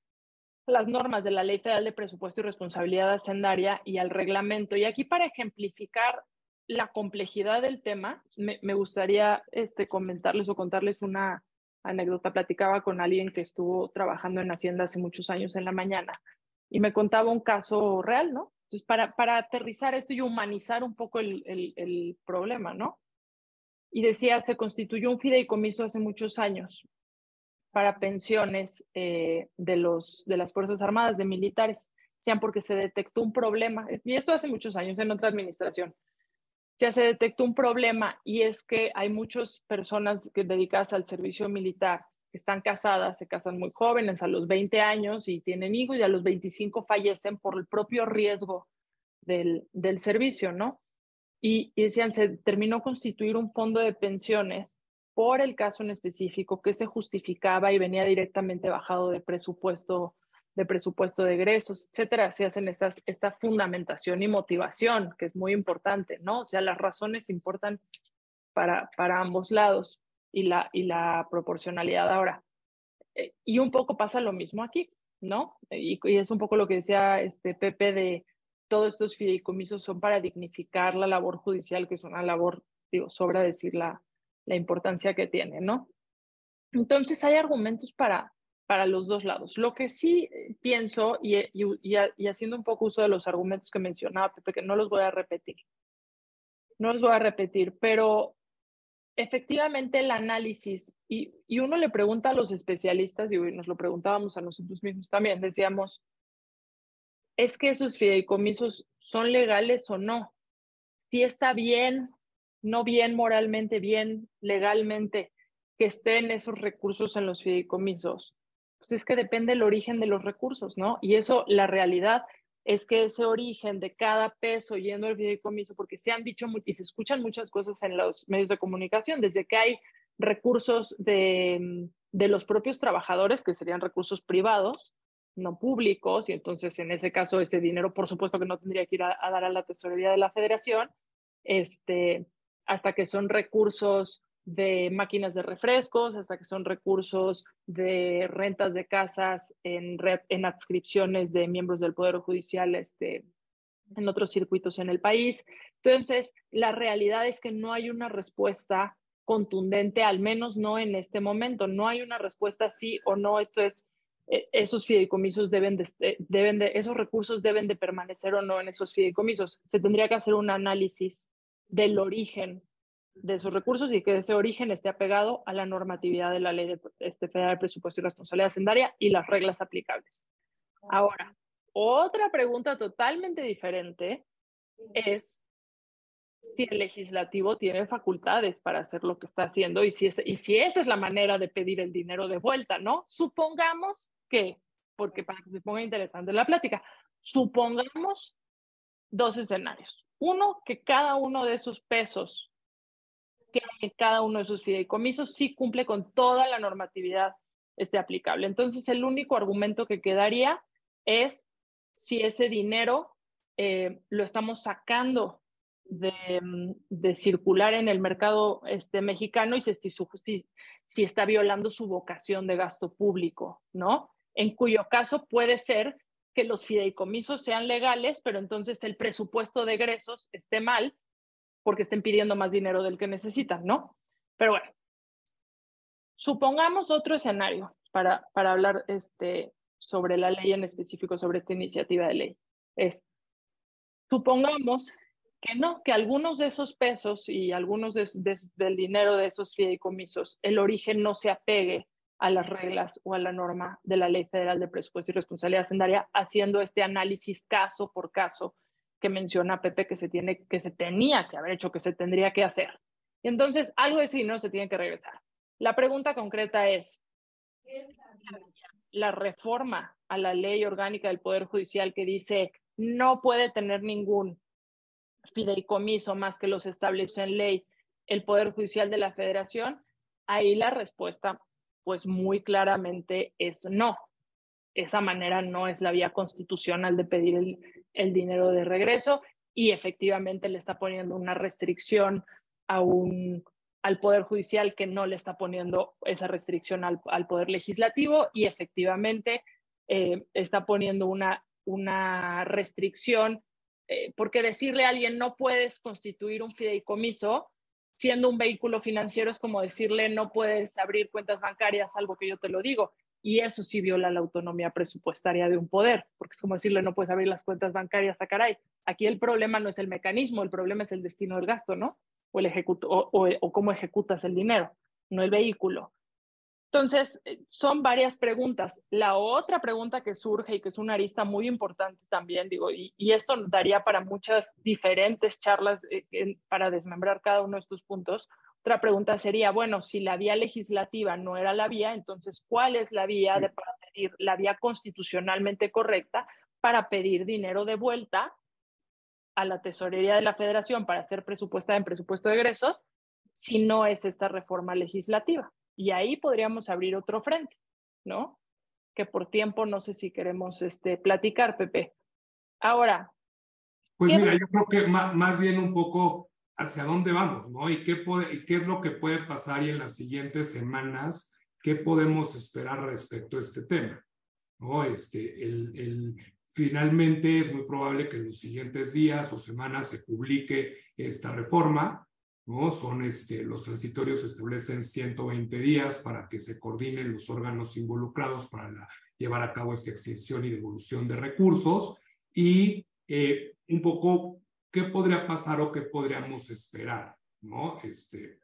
las normas de la Ley Federal de Presupuesto y Responsabilidad Hacendaria y al reglamento. Y aquí para ejemplificar la complejidad del tema, me, gustaría este, comentarles o contarles una anécdota. Platicaba con alguien que estuvo trabajando en Hacienda hace muchos años en la mañana y me contaba un caso real, ¿no? Entonces, para, aterrizar esto y humanizar un poco el, el, problema, ¿no? Y decía, se constituyó un fideicomiso hace muchos años para pensiones eh, de, los, de las Fuerzas Armadas, de militares, sean porque se detectó un problema, y esto hace muchos años en otra administración, ya se detectó un problema y es que hay muchas personas que dedicadas al servicio militar que están casadas, se casan muy jóvenes, a los 20 años y tienen hijos y a los 25 fallecen por el propio riesgo del, del servicio, ¿no? Y, y, decían, se terminó constituir un fondo de pensiones por el caso en específico que se justificaba y venía directamente bajado de presupuesto de presupuesto de egresos, etcétera, se hacen estas, esta fundamentación y motivación, que es muy importante, ¿no? O sea, las razones importan para, para ambos lados y la, y la proporcionalidad ahora. Eh, y un poco pasa lo mismo aquí, ¿no? Y, y, es un poco lo que decía este Pepe de todos estos fideicomisos son para dignificar la labor judicial, que es una labor, digo, sobra decir la, la importancia que tiene, ¿no? Entonces hay argumentos para, para los dos lados. Lo que sí eh, pienso, y, y, haciendo un poco uso de los argumentos que mencionaba Pepe, que no los voy a repetir, no los voy a repetir, pero efectivamente el análisis, y, y uno le pregunta a los especialistas, y nos lo preguntábamos a nosotros mismos también, decíamos, ¿es que esos fideicomisos son legales o no? Si está bien, no bien moralmente, bien legalmente, que estén esos recursos en los fideicomisos pues es que depende el origen de los recursos, ¿no? Y eso, la realidad es que ese origen de cada peso yendo al fideicomiso, porque se han dicho y se escuchan muchas cosas en los medios de comunicación, desde que hay recursos de, de los propios trabajadores, que serían recursos privados, no públicos, y entonces en ese caso ese dinero, por supuesto que no tendría que ir a, a dar a la tesorería de la federación, este, hasta que son recursos de máquinas de refrescos hasta que son recursos de rentas de casas en, en adscripciones de miembros del Poder Judicial este, en otros circuitos en el país. Entonces, la realidad es que no hay una respuesta contundente, al menos no en este momento. No hay una respuesta sí o no. Esto es, eh, esos fideicomisos deben de, eh, deben de, esos recursos deben de permanecer o no en esos fideicomisos. Se tendría que hacer un análisis del origen de esos recursos y que ese origen esté apegado a la normatividad de la Ley de, este, Federal de Presupuesto y Responsabilidad Hacendaria y las reglas aplicables. Ahora, otra pregunta totalmente diferente es si el legislativo tiene facultades para hacer lo que está haciendo y si, y si esa es la manera de pedir el dinero de vuelta, ¿no? Supongamos que, porque para que se ponga interesante la plática, supongamos dos escenarios. Uno, que cada uno de esos pesos que cada uno de esos fideicomisos sí cumple con toda la normatividad este, aplicable. Entonces, el único argumento que quedaría es si ese dinero eh, lo estamos sacando de, circular en el mercado este, mexicano y si, si, si está violando su vocación de gasto público, ¿no? En cuyo caso puede ser que los fideicomisos sean legales, pero entonces el presupuesto de egresos esté mal porque estén pidiendo más dinero del que necesitan, ¿no? Pero bueno, supongamos otro escenario para, para hablar este, sobre la ley en específico, sobre esta iniciativa de ley. Es, supongamos que no, que algunos de esos pesos y algunos del dinero de esos fideicomisos, el origen no se apegue a las reglas o a la norma de la Ley Federal de Presupuesto y Responsabilidad Hacendaria, haciendo este análisis caso por caso que menciona Pepe que se, tiene, que se tenía que haber hecho, que se tendría que hacer. Y entonces, algo de ese dinero se tiene que regresar. La pregunta concreta es, la reforma a la ley orgánica del Poder Judicial que dice no puede tener ningún fideicomiso más que los establece en ley el Poder Judicial de la Federación, ahí la respuesta pues muy claramente es no. Esa manera no es la vía constitucional de pedir el, dinero de regreso y efectivamente le está poniendo una restricción al Poder Judicial que no le está poniendo esa restricción al, Poder Legislativo y efectivamente eh, está poniendo una, una restricción, eh, porque decirle a alguien no puedes constituir un fideicomiso siendo un vehículo financiero es como decirle no puedes abrir cuentas bancarias, algo que yo te lo digo. Y eso sí viola la autonomía presupuestaria de un poder, porque es como decirle no puedes abrir las cuentas bancarias a caray. Aquí el problema no es el mecanismo, el problema es el destino del gasto, ¿no? O, el o, o cómo ejecutas el dinero, no el vehículo. Entonces, eh, son varias preguntas. La otra pregunta que surge y que es una arista muy importante también, digo, y, esto daría para muchas diferentes charlas eh, para desmembrar cada uno de estos puntos. Otra pregunta sería, bueno, si la vía legislativa no era la vía, entonces, ¿cuál es la vía de para pedir, la vía constitucionalmente correcta para pedir dinero de vuelta a la tesorería de la federación para ser presupuestada en presupuesto de egresos si no es esta reforma legislativa? Y ahí podríamos abrir otro frente, ¿no? Que por tiempo no sé si queremos este, platicar, Pepe. Ahora. Pues mira, yo creo que más, más, bien un poco hacia dónde vamos, ¿no? Y qué, puede, es lo que puede pasar y en las siguientes semanas, qué podemos esperar respecto a este tema, ¿no? Este, el, el, finalmente es muy probable que en los siguientes días o semanas se publique esta reforma ¿no? Son este, los transitorios establecen 120 días para que se coordinen los órganos involucrados para llevar a cabo esta extinción y devolución de recursos y eh, un poco qué podría pasar o qué podríamos esperar, ¿no? Este,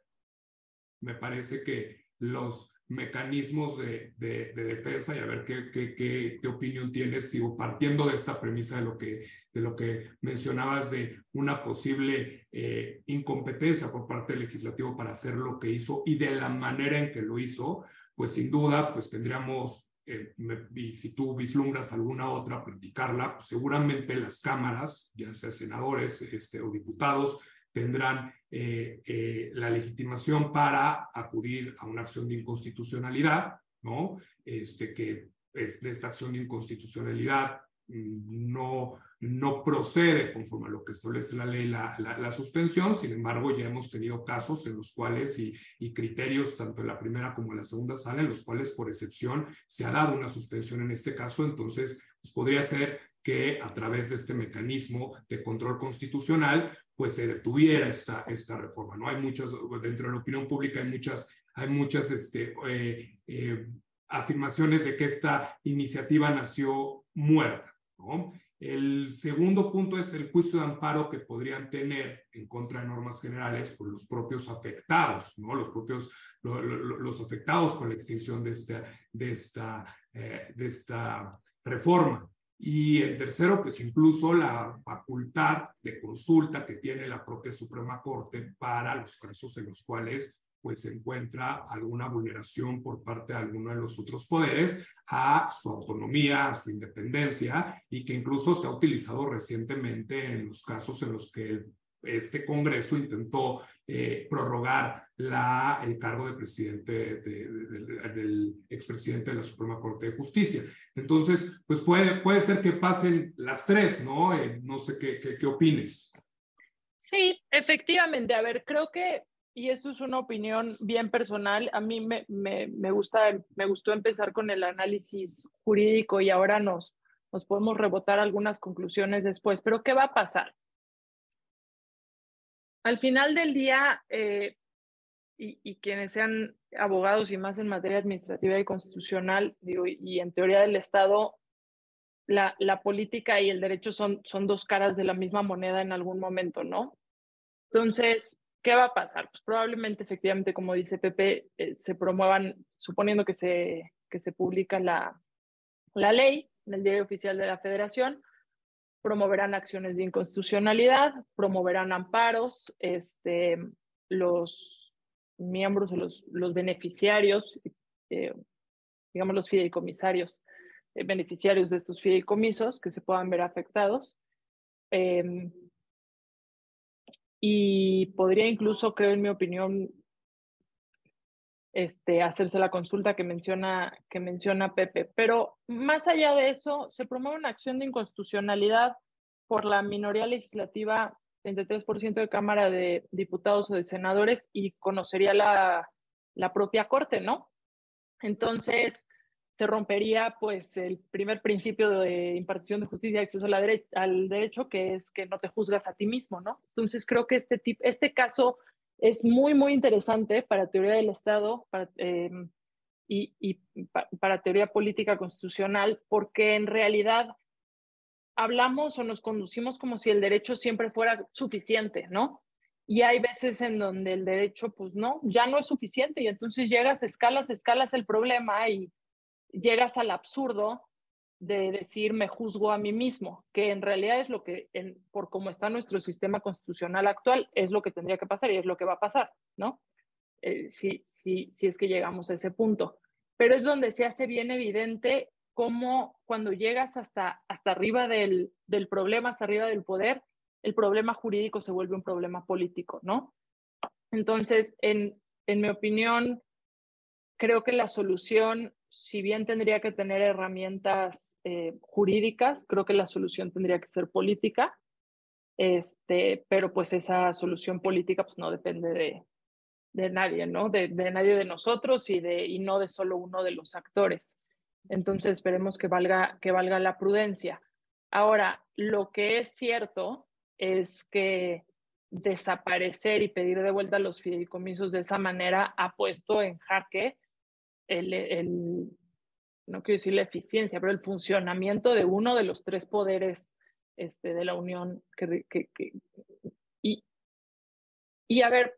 me parece que los mecanismos de, de, defensa y a ver qué, qué, qué, qué, opinión tienes, sigo partiendo de esta premisa de lo que, de lo que mencionabas de una posible eh, incompetencia por parte del legislativo para hacer lo que hizo y de la manera en que lo hizo, pues sin duda, pues tendríamos, eh, y si tú vislumbras alguna otra, platicarla, pues seguramente las cámaras, ya sea senadores este, o diputados, tendrán eh, eh, la legitimación para acudir a una acción de inconstitucionalidad, ¿no? Este, que esta acción de inconstitucionalidad mm, no, no procede conforme a lo que establece la ley la, la, suspensión, sin embargo ya hemos tenido casos en los cuales y, y, criterios tanto en la primera como en la segunda sala en los cuales por excepción se ha dado una suspensión en este caso, entonces pues podría ser que a través de este mecanismo de control constitucional, pues se detuviera esta, esta reforma. ¿no? Hay muchas, dentro de la opinión pública hay muchas, hay muchas este, eh, eh, afirmaciones de que esta iniciativa nació muerta. El segundo punto es el juicio de amparo que podrían tener en contra de normas generales por los propios afectados, ¿no? los propios los afectados con la extinción de esta, de esta, eh, de esta reforma. Y el tercero, pues incluso la facultad de consulta que tiene la propia Suprema Corte para los casos en los cuales pues se encuentra alguna vulneración por parte de alguno de los otros poderes a su autonomía, a su independencia y que incluso se ha utilizado recientemente en los casos en los que este Congreso intentó eh, prorrogar la, el cargo de presidente del expresidente de la Suprema Corte de Justicia. Entonces, pues puede, puede ser que pasen las tres, ¿no? Eh, no sé qué, qué, qué opines. Sí, efectivamente. A ver, creo que y esto es una opinión bien personal, a mí me, me, me, gusta, me gustó empezar con el análisis jurídico y ahora nos, nos podemos rebotar algunas conclusiones después, pero ¿qué va a pasar? Al final del día, eh, y, y, quienes sean abogados y más en materia administrativa y constitucional, digo, y en teoría del Estado, la, la política y el derecho son, son dos caras de la misma moneda en algún momento, ¿no? Entonces, ¿Qué va a pasar? Pues probablemente, efectivamente, como dice Pepe, eh, se promuevan, suponiendo que se, que se publica la, la ley en el diario oficial de la Federación, promoverán acciones de inconstitucionalidad, promoverán amparos, este, los miembros o los, los beneficiarios, eh, digamos los fideicomisarios, eh, beneficiarios de estos fideicomisos que se puedan ver afectados. Eh, y podría incluso, creo en mi opinión, este, hacerse la consulta que menciona, que menciona Pepe. Pero más allá de eso, se promueve una acción de inconstitucionalidad por la minoría legislativa, 33% de Cámara de Diputados o de Senadores, y conocería la, la propia Corte, ¿no? Entonces, se rompería pues el primer principio de impartición de justicia y acceso al derecho, que es que no te juzgas a ti mismo, ¿no? Entonces creo que este, tipo, este caso es muy, muy interesante para teoría del Estado em, y, y para teoría política constitucional, porque en realidad hablamos o nos conducimos como si el derecho siempre fuera suficiente, ¿no? Y hay veces en donde el derecho, pues no, ya no es suficiente y entonces llegas, escalas, escalas el problema y llegas al absurdo de decir me juzgo a mí mismo, que en realidad es lo que, por cómo está nuestro sistema constitucional actual, es lo que tendría que pasar y es lo que va a pasar, ¿no? Eh, si, si, si es que llegamos a ese punto. Pero es donde se hace bien evidente cómo cuando llegas hasta, hasta arriba del, del problema, hasta arriba del poder, el problema jurídico se vuelve un problema político, ¿no? Entonces, en, en mi opinión, creo que la solución si bien tendría que tener herramientas eh, jurídicas, creo que la solución tendría que ser política, este, pero pues esa solución política pues no depende de, de nadie, ¿no? De, de, nadie de nosotros y, de, y no de solo uno de los actores. Entonces esperemos que valga, que valga la prudencia. Ahora, lo que es cierto es que desaparecer y pedir de vuelta los fideicomisos de esa manera ha puesto en jaque el, no quiero decir la eficiencia, pero el funcionamiento de uno de los tres poderes este, de la Unión. Y, y a ver,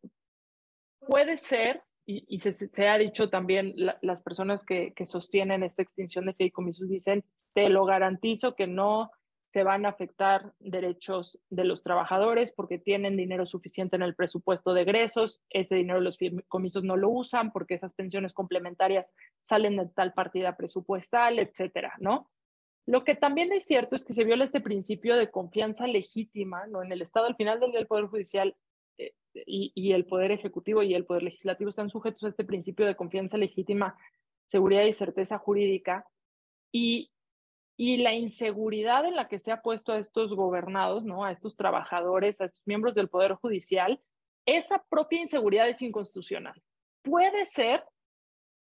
puede ser, y, se, ha dicho también, la, las personas que, que sostienen esta extinción de fideicomisos dicen, te lo garantizo que no se van a afectar derechos de los trabajadores porque tienen dinero suficiente en el presupuesto de egresos, ese dinero los comisos no lo usan porque esas pensiones complementarias salen de tal partida presupuestal, etcétera, ¿no? Lo que también es cierto es que se viola este principio de confianza legítima, ¿no? En el Estado, al final del Poder Judicial eh, y, y el Poder Ejecutivo y el Poder Legislativo están sujetos a este principio de confianza legítima, seguridad y certeza jurídica. Y y la inseguridad en la que se ha puesto a estos gobernados, ¿no? a estos trabajadores, a estos miembros del Poder Judicial, esa propia inseguridad es inconstitucional. Puede ser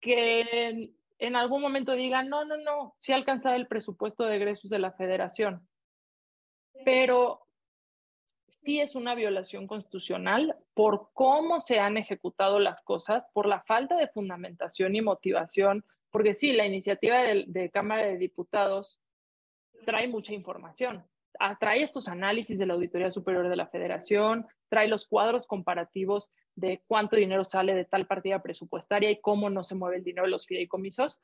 que en, algún momento digan, no, no, no, sí alcanzar el presupuesto de egresos de la federación, pero sí es una violación constitucional por cómo se han ejecutado las cosas, por la falta de fundamentación y motivación porque sí, la iniciativa de, Cámara de Diputados trae mucha información, ah, trae estos análisis de la Auditoría Superior de la Federación, trae los cuadros comparativos de cuánto dinero sale de tal partida presupuestaria y cómo no se mueve el dinero de los fideicomisos,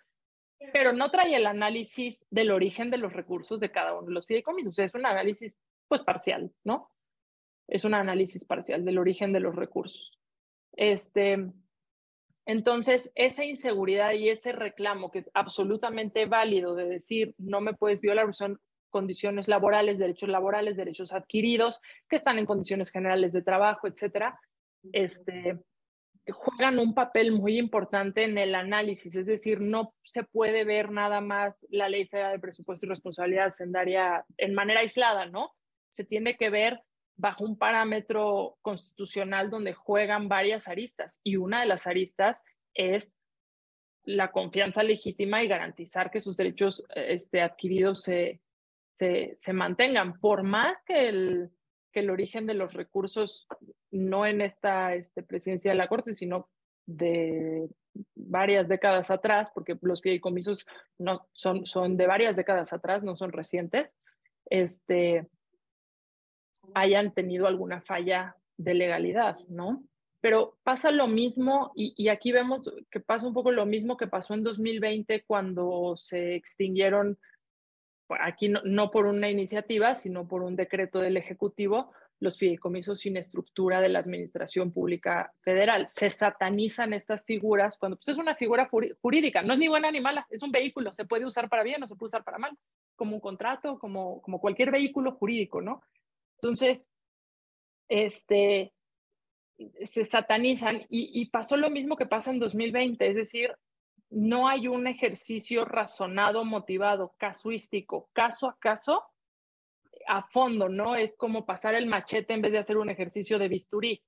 pero no trae el análisis del origen de los recursos de cada uno de los fideicomisos. Es un análisis, pues, parcial, ¿no? Es un análisis parcial del origen de los recursos. Este, Entonces, esa inseguridad y ese reclamo que es absolutamente válido de decir no me puedes violar, son condiciones laborales, derechos laborales, derechos adquiridos, que están en condiciones generales de trabajo, etcétera, este, juegan un papel muy importante en el análisis, es decir, no se puede ver nada más la Ley Federal de Presupuesto y Responsabilidad Hacendaria en manera aislada, ¿no? Se tiene que ver bajo un parámetro constitucional donde juegan varias aristas y una de las aristas es la confianza legítima y garantizar que sus derechos este, adquiridos se, se, se mantengan, por más que el, que el origen de los recursos no en esta este, presidencia de la Corte, sino de varias décadas atrás, porque los fideicomisos no, son, son de varias décadas atrás, no son recientes, este, hayan tenido alguna falla de legalidad, ¿no? Pero pasa lo mismo, y, aquí vemos que pasa un poco lo mismo que pasó en 2020 cuando se extinguieron aquí no, por una iniciativa, sino por un decreto del Ejecutivo, los fideicomisos sin estructura de la Administración Pública Federal. Se satanizan estas figuras cuando pues, es una figura jurídica, no es ni buena ni mala, es un vehículo, se puede usar para bien o se puede usar para mal, como un contrato, como, como cualquier vehículo jurídico, ¿no? Entonces, este, se satanizan y, pasó lo mismo que pasa en 2020, es decir, no hay un ejercicio razonado, motivado, casuístico, caso a caso, a fondo, ¿no? Es como pasar el machete en vez de hacer un ejercicio de bisturí.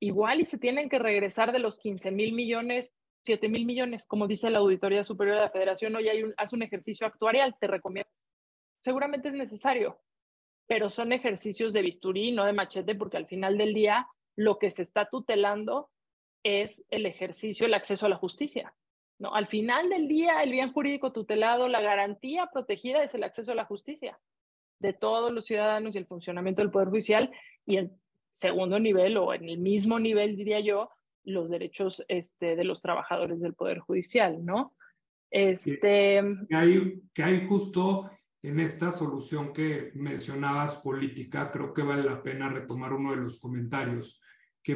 Igual y se tienen que regresar de los 15 mil millones, 7 mil millones, como dice la Auditoría Superior de la Federación, hoy hay un, haz un ejercicio actuarial, te recomiendo. Seguramente es necesario, pero son ejercicios de bisturí, no de machete, porque al final del día lo que se está tutelando es el ejercicio, el acceso a la justicia. ¿no? Al final del día, el bien jurídico tutelado, la garantía protegida es el acceso a la justicia de todos los ciudadanos y el funcionamiento del Poder Judicial y en segundo nivel o en el mismo nivel, diría yo, los derechos este, de los trabajadores del Poder Judicial, ¿no? Este... Que, hay, que hay justo en esta solución que mencionabas política, creo que vale la pena retomar uno de los comentarios que,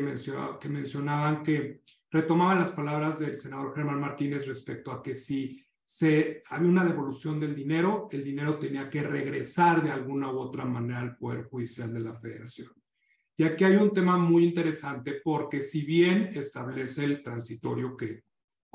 mencionaban que retomaban las palabras del senador Germán Martínez respecto a que si se había una devolución del dinero, el dinero tenía que regresar de alguna u otra manera al Poder Judicial de la Federación. Y aquí hay un tema muy interesante porque si bien establece el transitorio que,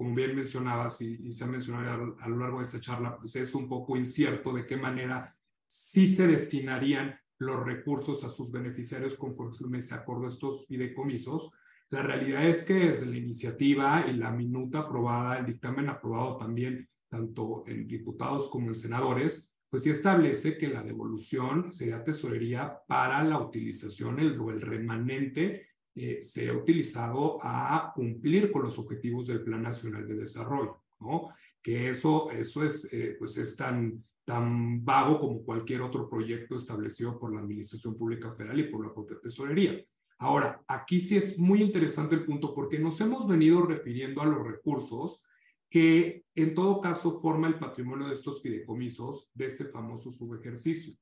como bien mencionabas y, se ha mencionado a, lo largo de esta charla, pues es un poco incierto de qué manera sí se destinarían los recursos a sus beneficiarios conforme se acordó estos fideicomisos, la realidad es que desde la iniciativa y la minuta aprobada, el dictamen aprobado también tanto en diputados como en senadores, pues sí establece que la devolución sería tesorería para la utilización el, o el remanente eh, sea utilizado a cumplir con los objetivos del Plan Nacional de Desarrollo, ¿no? Que eso, eso es, eh, pues es tan, tan vago como cualquier otro proyecto establecido por la Administración Pública Federal y por la propia tesorería. Ahora, aquí sí es muy interesante el punto porque nos hemos venido refiriendo a los recursos que en todo caso forma el patrimonio de estos fideicomisos de este famoso subejercicio.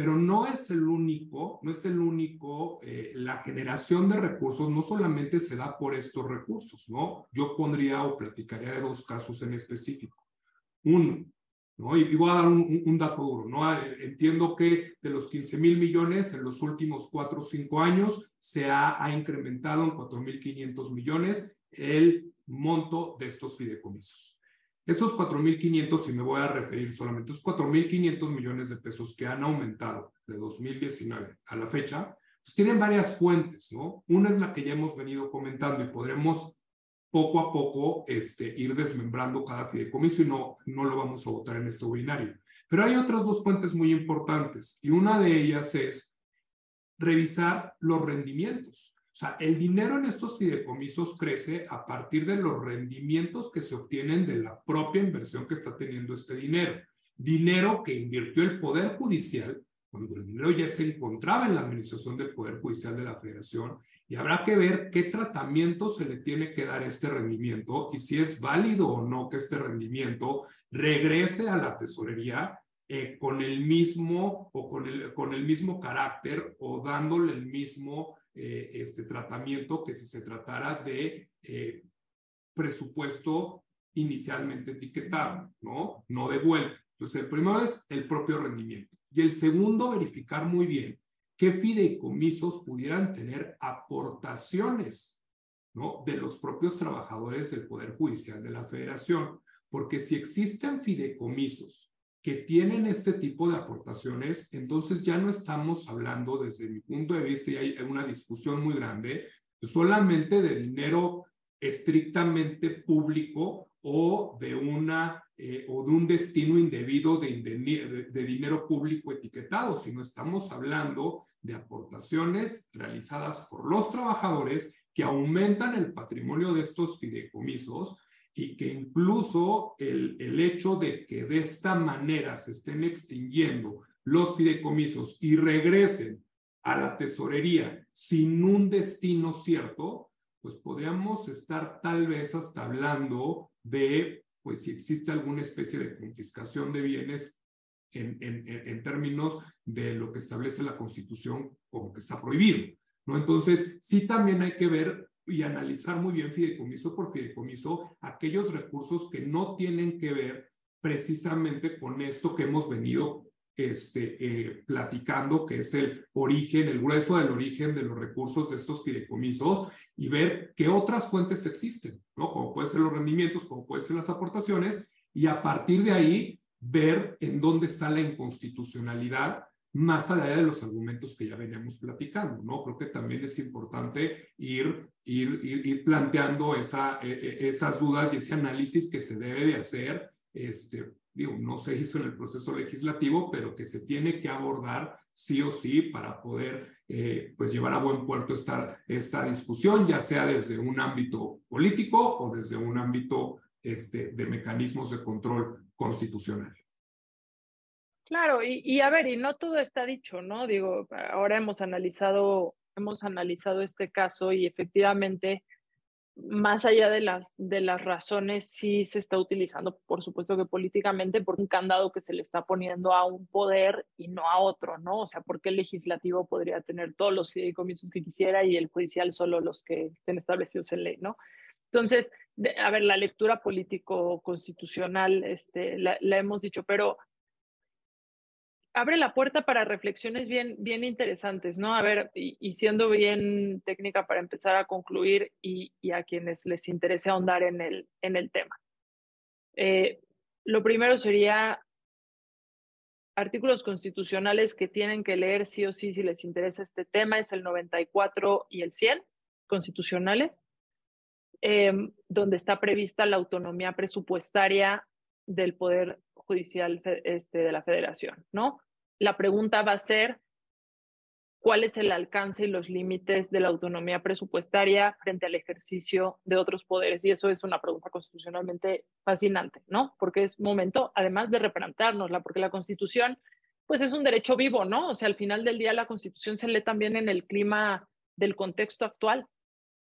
Pero no es el único, no es el único, eh, la generación de recursos no solamente se da por estos recursos, ¿no? Yo pondría o platicaría de dos casos en específico. Uno, ¿no? Y, voy a dar un, dato duro, ¿no? Ah, entiendo que de los 15 mil millones en los últimos cuatro o cinco años se ha, ha incrementado en 4.500 millones el monto de estos fideicomisos. Esos 4.500, y me voy a referir solamente, esos 4.500 millones de pesos que han aumentado de 2019 a la fecha, pues tienen varias fuentes, ¿no? Una es la que ya hemos venido comentando y podremos poco a poco este, ir desmembrando cada fideicomiso y no, no lo vamos a votar en este webinario. Pero hay otras dos fuentes muy importantes y una de ellas es revisar los rendimientos. Sea, el dinero en estos fideicomisos crece a partir de los rendimientos que se obtienen de la propia inversión que está teniendo este dinero. Dinero que invirtió el Poder Judicial cuando el dinero ya se encontraba en la administración del Poder Judicial de la Federación y habrá que ver qué tratamiento se le tiene que dar a este rendimiento y si es válido o no que este rendimiento regrese a la tesorería eh, con el mismo o con el, con el mismo carácter o dándole el mismo eh, este tratamiento que si se tratara de eh, presupuesto inicialmente etiquetado, ¿no? No devuelto. Entonces, el primero es el propio rendimiento. Y el segundo, verificar muy bien qué fideicomisos pudieran tener aportaciones, ¿no? De los propios trabajadores del Poder Judicial de la Federación. Porque si existen fideicomisos que tienen este tipo de aportaciones, entonces ya no estamos hablando desde mi punto de vista, y hay una discusión muy grande, solamente de dinero estrictamente público o de una eh, o de un destino indebido de, de, dinero público etiquetado, sino estamos hablando de aportaciones realizadas por los trabajadores que aumentan el patrimonio de estos fideicomisos y que incluso el, el hecho de que de esta manera se estén extinguiendo los fideicomisos y regresen a la tesorería sin un destino cierto, pues podríamos estar tal vez hasta hablando de, pues si existe alguna especie de confiscación de bienes en, en, en términos de lo que establece la Constitución como que está prohibido, ¿no? Entonces, sí también hay que ver y analizar muy bien fideicomiso por fideicomiso aquellos recursos que no tienen que ver precisamente con esto que hemos venido este, eh, platicando, que es el origen, el grueso del origen de los recursos de estos fideicomisos y ver qué otras fuentes existen, ¿no? Como pueden ser los rendimientos, como pueden ser las aportaciones, y a partir de ahí ver en dónde está la inconstitucionalidad más allá de los argumentos que ya veníamos platicando, ¿no? Creo que también es importante ir, ir, ir, planteando e, e, esas dudas y ese análisis que se debe de hacer este, digo, no se hizo en el proceso legislativo, pero que se tiene que abordar sí o sí para poder eh, pues llevar a buen puerto esta, esta discusión, ya sea desde un ámbito político o desde un ámbito este, de mecanismos de control constitucional. Claro, y, y, a ver, y no todo está dicho, ¿no? Digo, ahora hemos analizado, hemos analizado este caso y efectivamente más allá de las, de las razones, sí se está utilizando, por supuesto que políticamente, por un candado que se le está poniendo a un poder y no a otro, ¿no? O sea, porque el legislativo podría tener todos los fideicomisos que quisiera y el judicial solo los que estén establecidos en ley, ¿no? Entonces, a ver, la lectura político-constitucional, este, la, la hemos dicho, pero abre la puerta para reflexiones bien, bien interesantes, ¿no? A ver, y, siendo bien técnica para empezar a concluir y, a quienes les interese ahondar en el, en el tema. Eh, lo primero sería artículos constitucionales que tienen que leer sí o sí si les interesa este tema, es el 94 y el 100 constitucionales, em, donde está prevista la autonomía presupuestaria del Poder Judicial este, de la Federación, ¿no? La pregunta va a ser, ¿cuál es el alcance y los límites de la autonomía presupuestaria frente al ejercicio de otros poderes? Y eso es una pregunta constitucionalmente fascinante, ¿no? Porque es momento, además de replanteárnosla, porque la Constitución, pues es un derecho vivo, ¿no? O sea, al final del día la Constitución se lee también en el clima del contexto actual.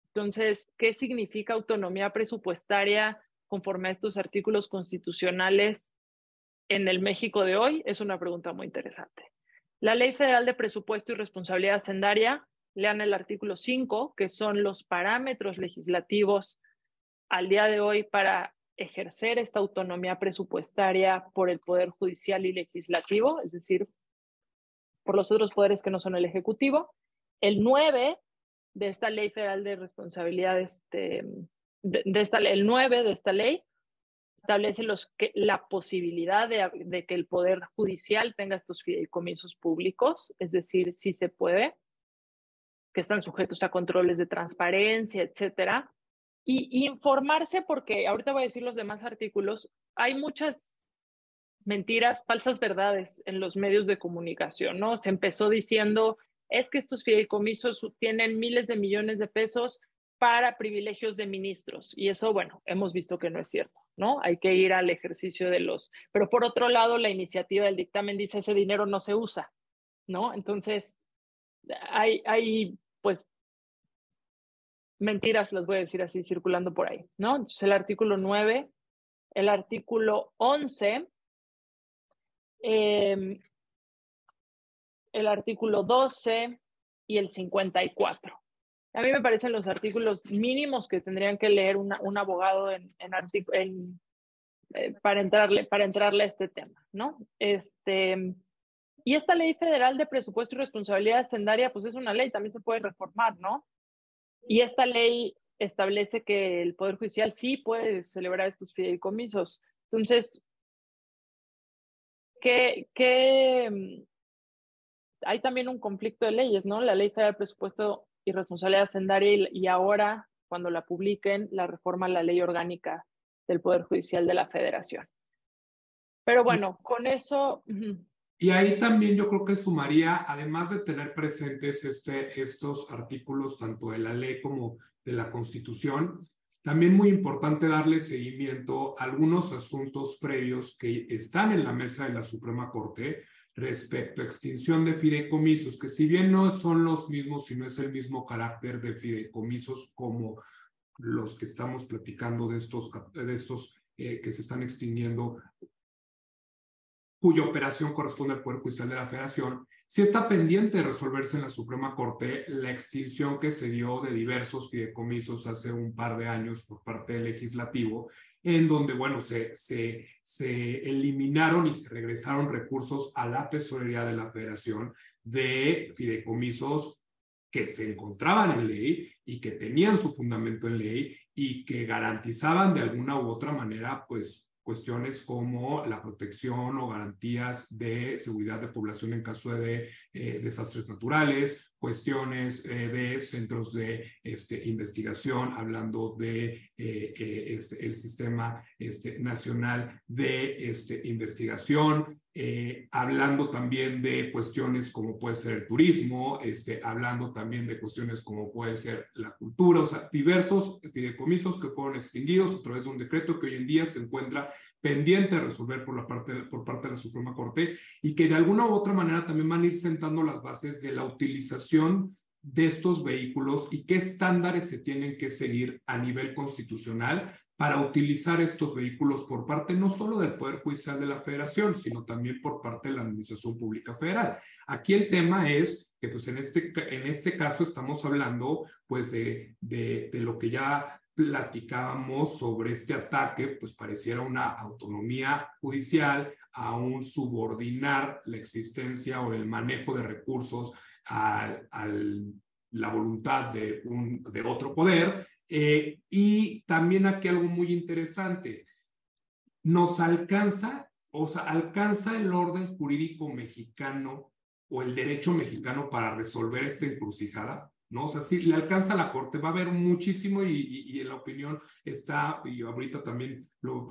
Entonces, ¿qué significa autonomía presupuestaria conforme a estos artículos constitucionales en el México de hoy? Es una pregunta muy interesante. La Ley Federal de Presupuesto y Responsabilidad Hacendaria, lean el artículo 5, que son los parámetros legislativos al día de hoy para ejercer esta autonomía presupuestaria por el Poder Judicial y Legislativo, es decir, por los otros poderes que no son el Ejecutivo. El 9 de esta Ley Federal de Responsabilidad, este, de, esta, el 9 de esta ley establece los que, la posibilidad de, que el Poder Judicial tenga estos fideicomisos públicos, es decir, si se puede, que están sujetos a controles de transparencia, etcétera. Y, informarse, porque ahorita voy a decir los demás artículos, hay muchas mentiras, falsas verdades en los medios de comunicación, ¿no? Se empezó diciendo, es que estos fideicomisos tienen miles de millones de pesos para privilegios de ministros. Y eso, bueno, hemos visto que no es cierto, ¿no? Hay que ir al ejercicio de los... Pero por otro lado, la iniciativa del dictamen dice ese dinero no se usa, ¿no? Entonces, hay, hay pues, mentiras, las voy a decir así, circulando por ahí, ¿no? Entonces, el artículo 9, el artículo 11, em, el artículo 12 y el 54. A mí me parecen los artículos mínimos que tendrían que leer un abogado en, en, eh, para, entrarle, para entrarle a este tema, ¿no? Este, y esta ley federal de presupuesto y responsabilidad hacendaria, pues es una ley, también se puede reformar, ¿no? Y esta ley establece que el Poder Judicial sí puede celebrar estos fideicomisos. Entonces, ¿qué, qué, hay también un conflicto de leyes, ¿no? La Ley Federal de Presupuesto y Responsabilidad Hacendaria y, ahora, cuando la publiquen, la reforma a la Ley Orgánica del Poder Judicial de la Federación. Pero bueno, con eso... Y ahí también yo creo que sumaría, además de tener presentes este, estos artículos, tanto de la ley como de la Constitución, también muy importante darle seguimiento a algunos asuntos previos que están en la mesa de la Suprema Corte, respecto a extinción de fideicomisos, que si bien no son los mismos, si no es el mismo carácter de fideicomisos como los que estamos platicando de estos, de estos eh, que se están extinguiendo, cuya operación corresponde al Poder Judicial de la Federación, si está pendiente de resolverse en la Suprema Corte la extinción que se dio de diversos fideicomisos hace un par de años por parte del legislativo en donde, bueno, se, se, se eliminaron y se regresaron recursos a la tesorería de la federación de fideicomisos que se encontraban en ley y que tenían su fundamento en ley y que garantizaban de alguna u otra manera, pues, cuestiones como la protección o garantías de seguridad de población en caso de eh, desastres naturales, cuestiones eh, de centros de este, investigación, hablando de eh, este, el sistema este, nacional de este, investigación, hablando también de cuestiones como puede ser el turismo, este, hablando también de cuestiones como puede ser la cultura, o sea, diversos fideicomisos que fueron extinguidos a través de un decreto que hoy en día se encuentra pendiente de resolver por, la parte, por parte de la Suprema Corte y que de alguna u otra manera también van a ir sentando las bases de la utilización de estos vehículos y qué estándares se tienen que seguir a nivel constitucional para utilizar estos vehículos por parte no solo del Poder Judicial de la Federación, sino también por parte de la Administración Pública Federal. Aquí el tema es que pues en este, en este caso estamos hablando pues de, de, de lo que ya platicábamos sobre este ataque, pues pareciera una autonomía judicial a un subordinar la existencia o el manejo de recursos a, la voluntad de, un, de otro poder. Eh, y también aquí algo muy interesante, nos alcanza, o sea, alcanza el orden jurídico mexicano o el derecho mexicano para resolver esta encrucijada. ¿no? O sea, si le alcanza la corte, va a haber muchísimo y, en la opinión está, y ahorita también lo,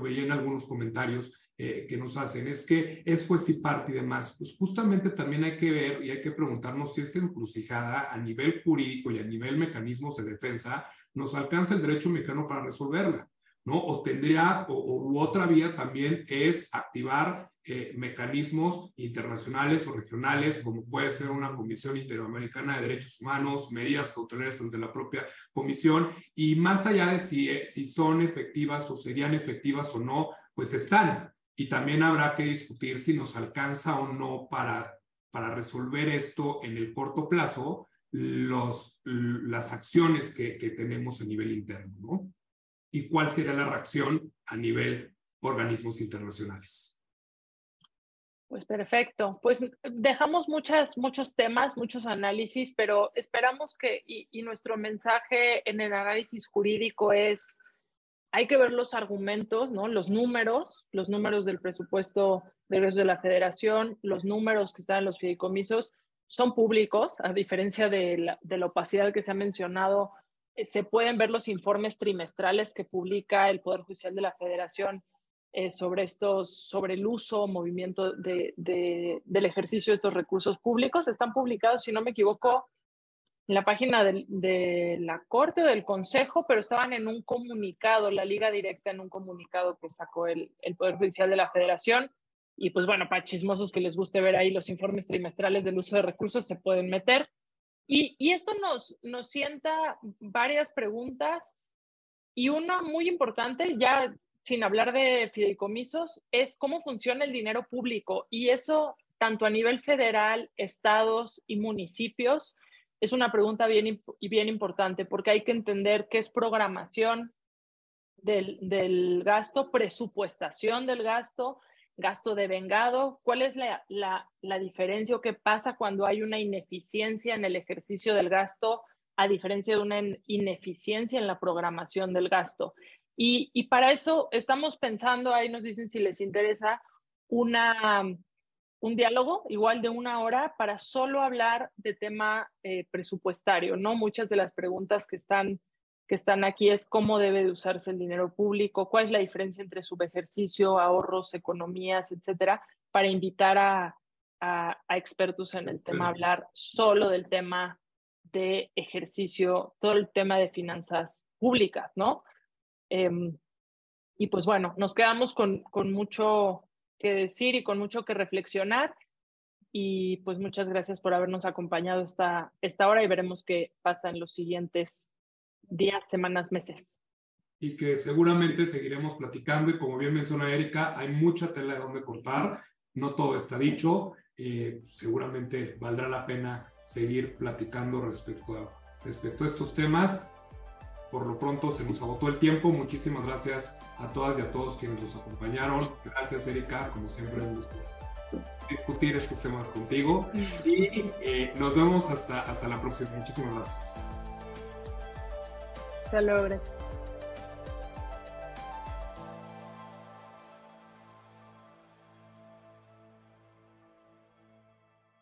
veía en algunos comentarios, eh, que nos hacen, es que es juez y parte y demás, pues justamente también hay que ver y hay que preguntarnos si esta encrucijada a nivel jurídico y a nivel mecanismos de defensa nos alcanza el derecho mexicano para resolverla, ¿no? O tendría, o, u otra vía también es activar eh, mecanismos internacionales o regionales, como puede ser una Comisión Interamericana de Derechos Humanos, medidas cautelares ante la propia comisión, y más allá de si, eh, si son efectivas o serían efectivas o no, pues están, y también habrá que discutir si nos alcanza o no para, para resolver esto en el corto plazo los, las acciones que, que tenemos a nivel interno, ¿no? Y cuál sería la reacción a nivel organismos internacionales. Pues perfecto. Pues dejamos muchas, muchos temas, muchos análisis, pero esperamos que, y, y, nuestro mensaje en el análisis jurídico es hay que ver los argumentos, ¿no? Los números, los números del presupuesto de de la federación, los números que están en los fideicomisos son públicos, a diferencia de la, opacidad que se ha mencionado, eh, se pueden ver los informes trimestrales que publica el Poder Judicial de la Federación eh, sobre estos, sobre el uso, movimiento de, de, del ejercicio de estos recursos públicos. Están publicados, si no me equivoco, en la página de, la Corte o del Consejo, pero estaban en un comunicado, la Liga Directa en un comunicado que sacó el, Poder Judicial de la Federación. Y pues bueno, para chismosos que les guste ver ahí los informes trimestrales del uso de recursos, se pueden meter. Y, esto nos, nos sienta varias preguntas y una muy importante, ya sin hablar de fideicomisos, es cómo funciona el dinero público. Y eso tanto a nivel federal, estados y municipios es una pregunta bien, bien importante porque hay que entender qué es programación del, del gasto, presupuestación del gasto, gasto de vengado, cuál es la, la, la, diferencia o qué pasa cuando hay una ineficiencia en el ejercicio del gasto a diferencia de una ineficiencia en la programación del gasto. Y, y para eso estamos pensando, ahí nos dicen si les interesa, una, un diálogo igual de una hora para solo hablar de tema eh, presupuestario, ¿no? Muchas de las preguntas que están, que están aquí es cómo debe de usarse el dinero público, cuál es la diferencia entre subejercicio, ahorros, economías, etcétera, para invitar a, a, expertos en el tema, hablar solo del tema de ejercicio, todo el tema de finanzas públicas, ¿no? Em, y pues bueno, nos quedamos con, con mucho que decir y con mucho que reflexionar. Y pues muchas gracias por habernos acompañado esta, esta hora y veremos qué pasa en los siguientes días, semanas, meses. Y que seguramente seguiremos platicando y como bien menciona Erika, hay mucha tela de donde cortar, no todo está dicho, eh, seguramente valdrá la pena seguir platicando respecto respecto a estos temas por lo pronto se nos agotó el tiempo. Muchísimas gracias a todas y a todos quienes nos acompañaron. Gracias, Erika. Como siempre, un gusto discutir estos temas contigo. Y eh, nos vemos hasta, hasta la próxima. Muchísimas gracias. Hasta luego.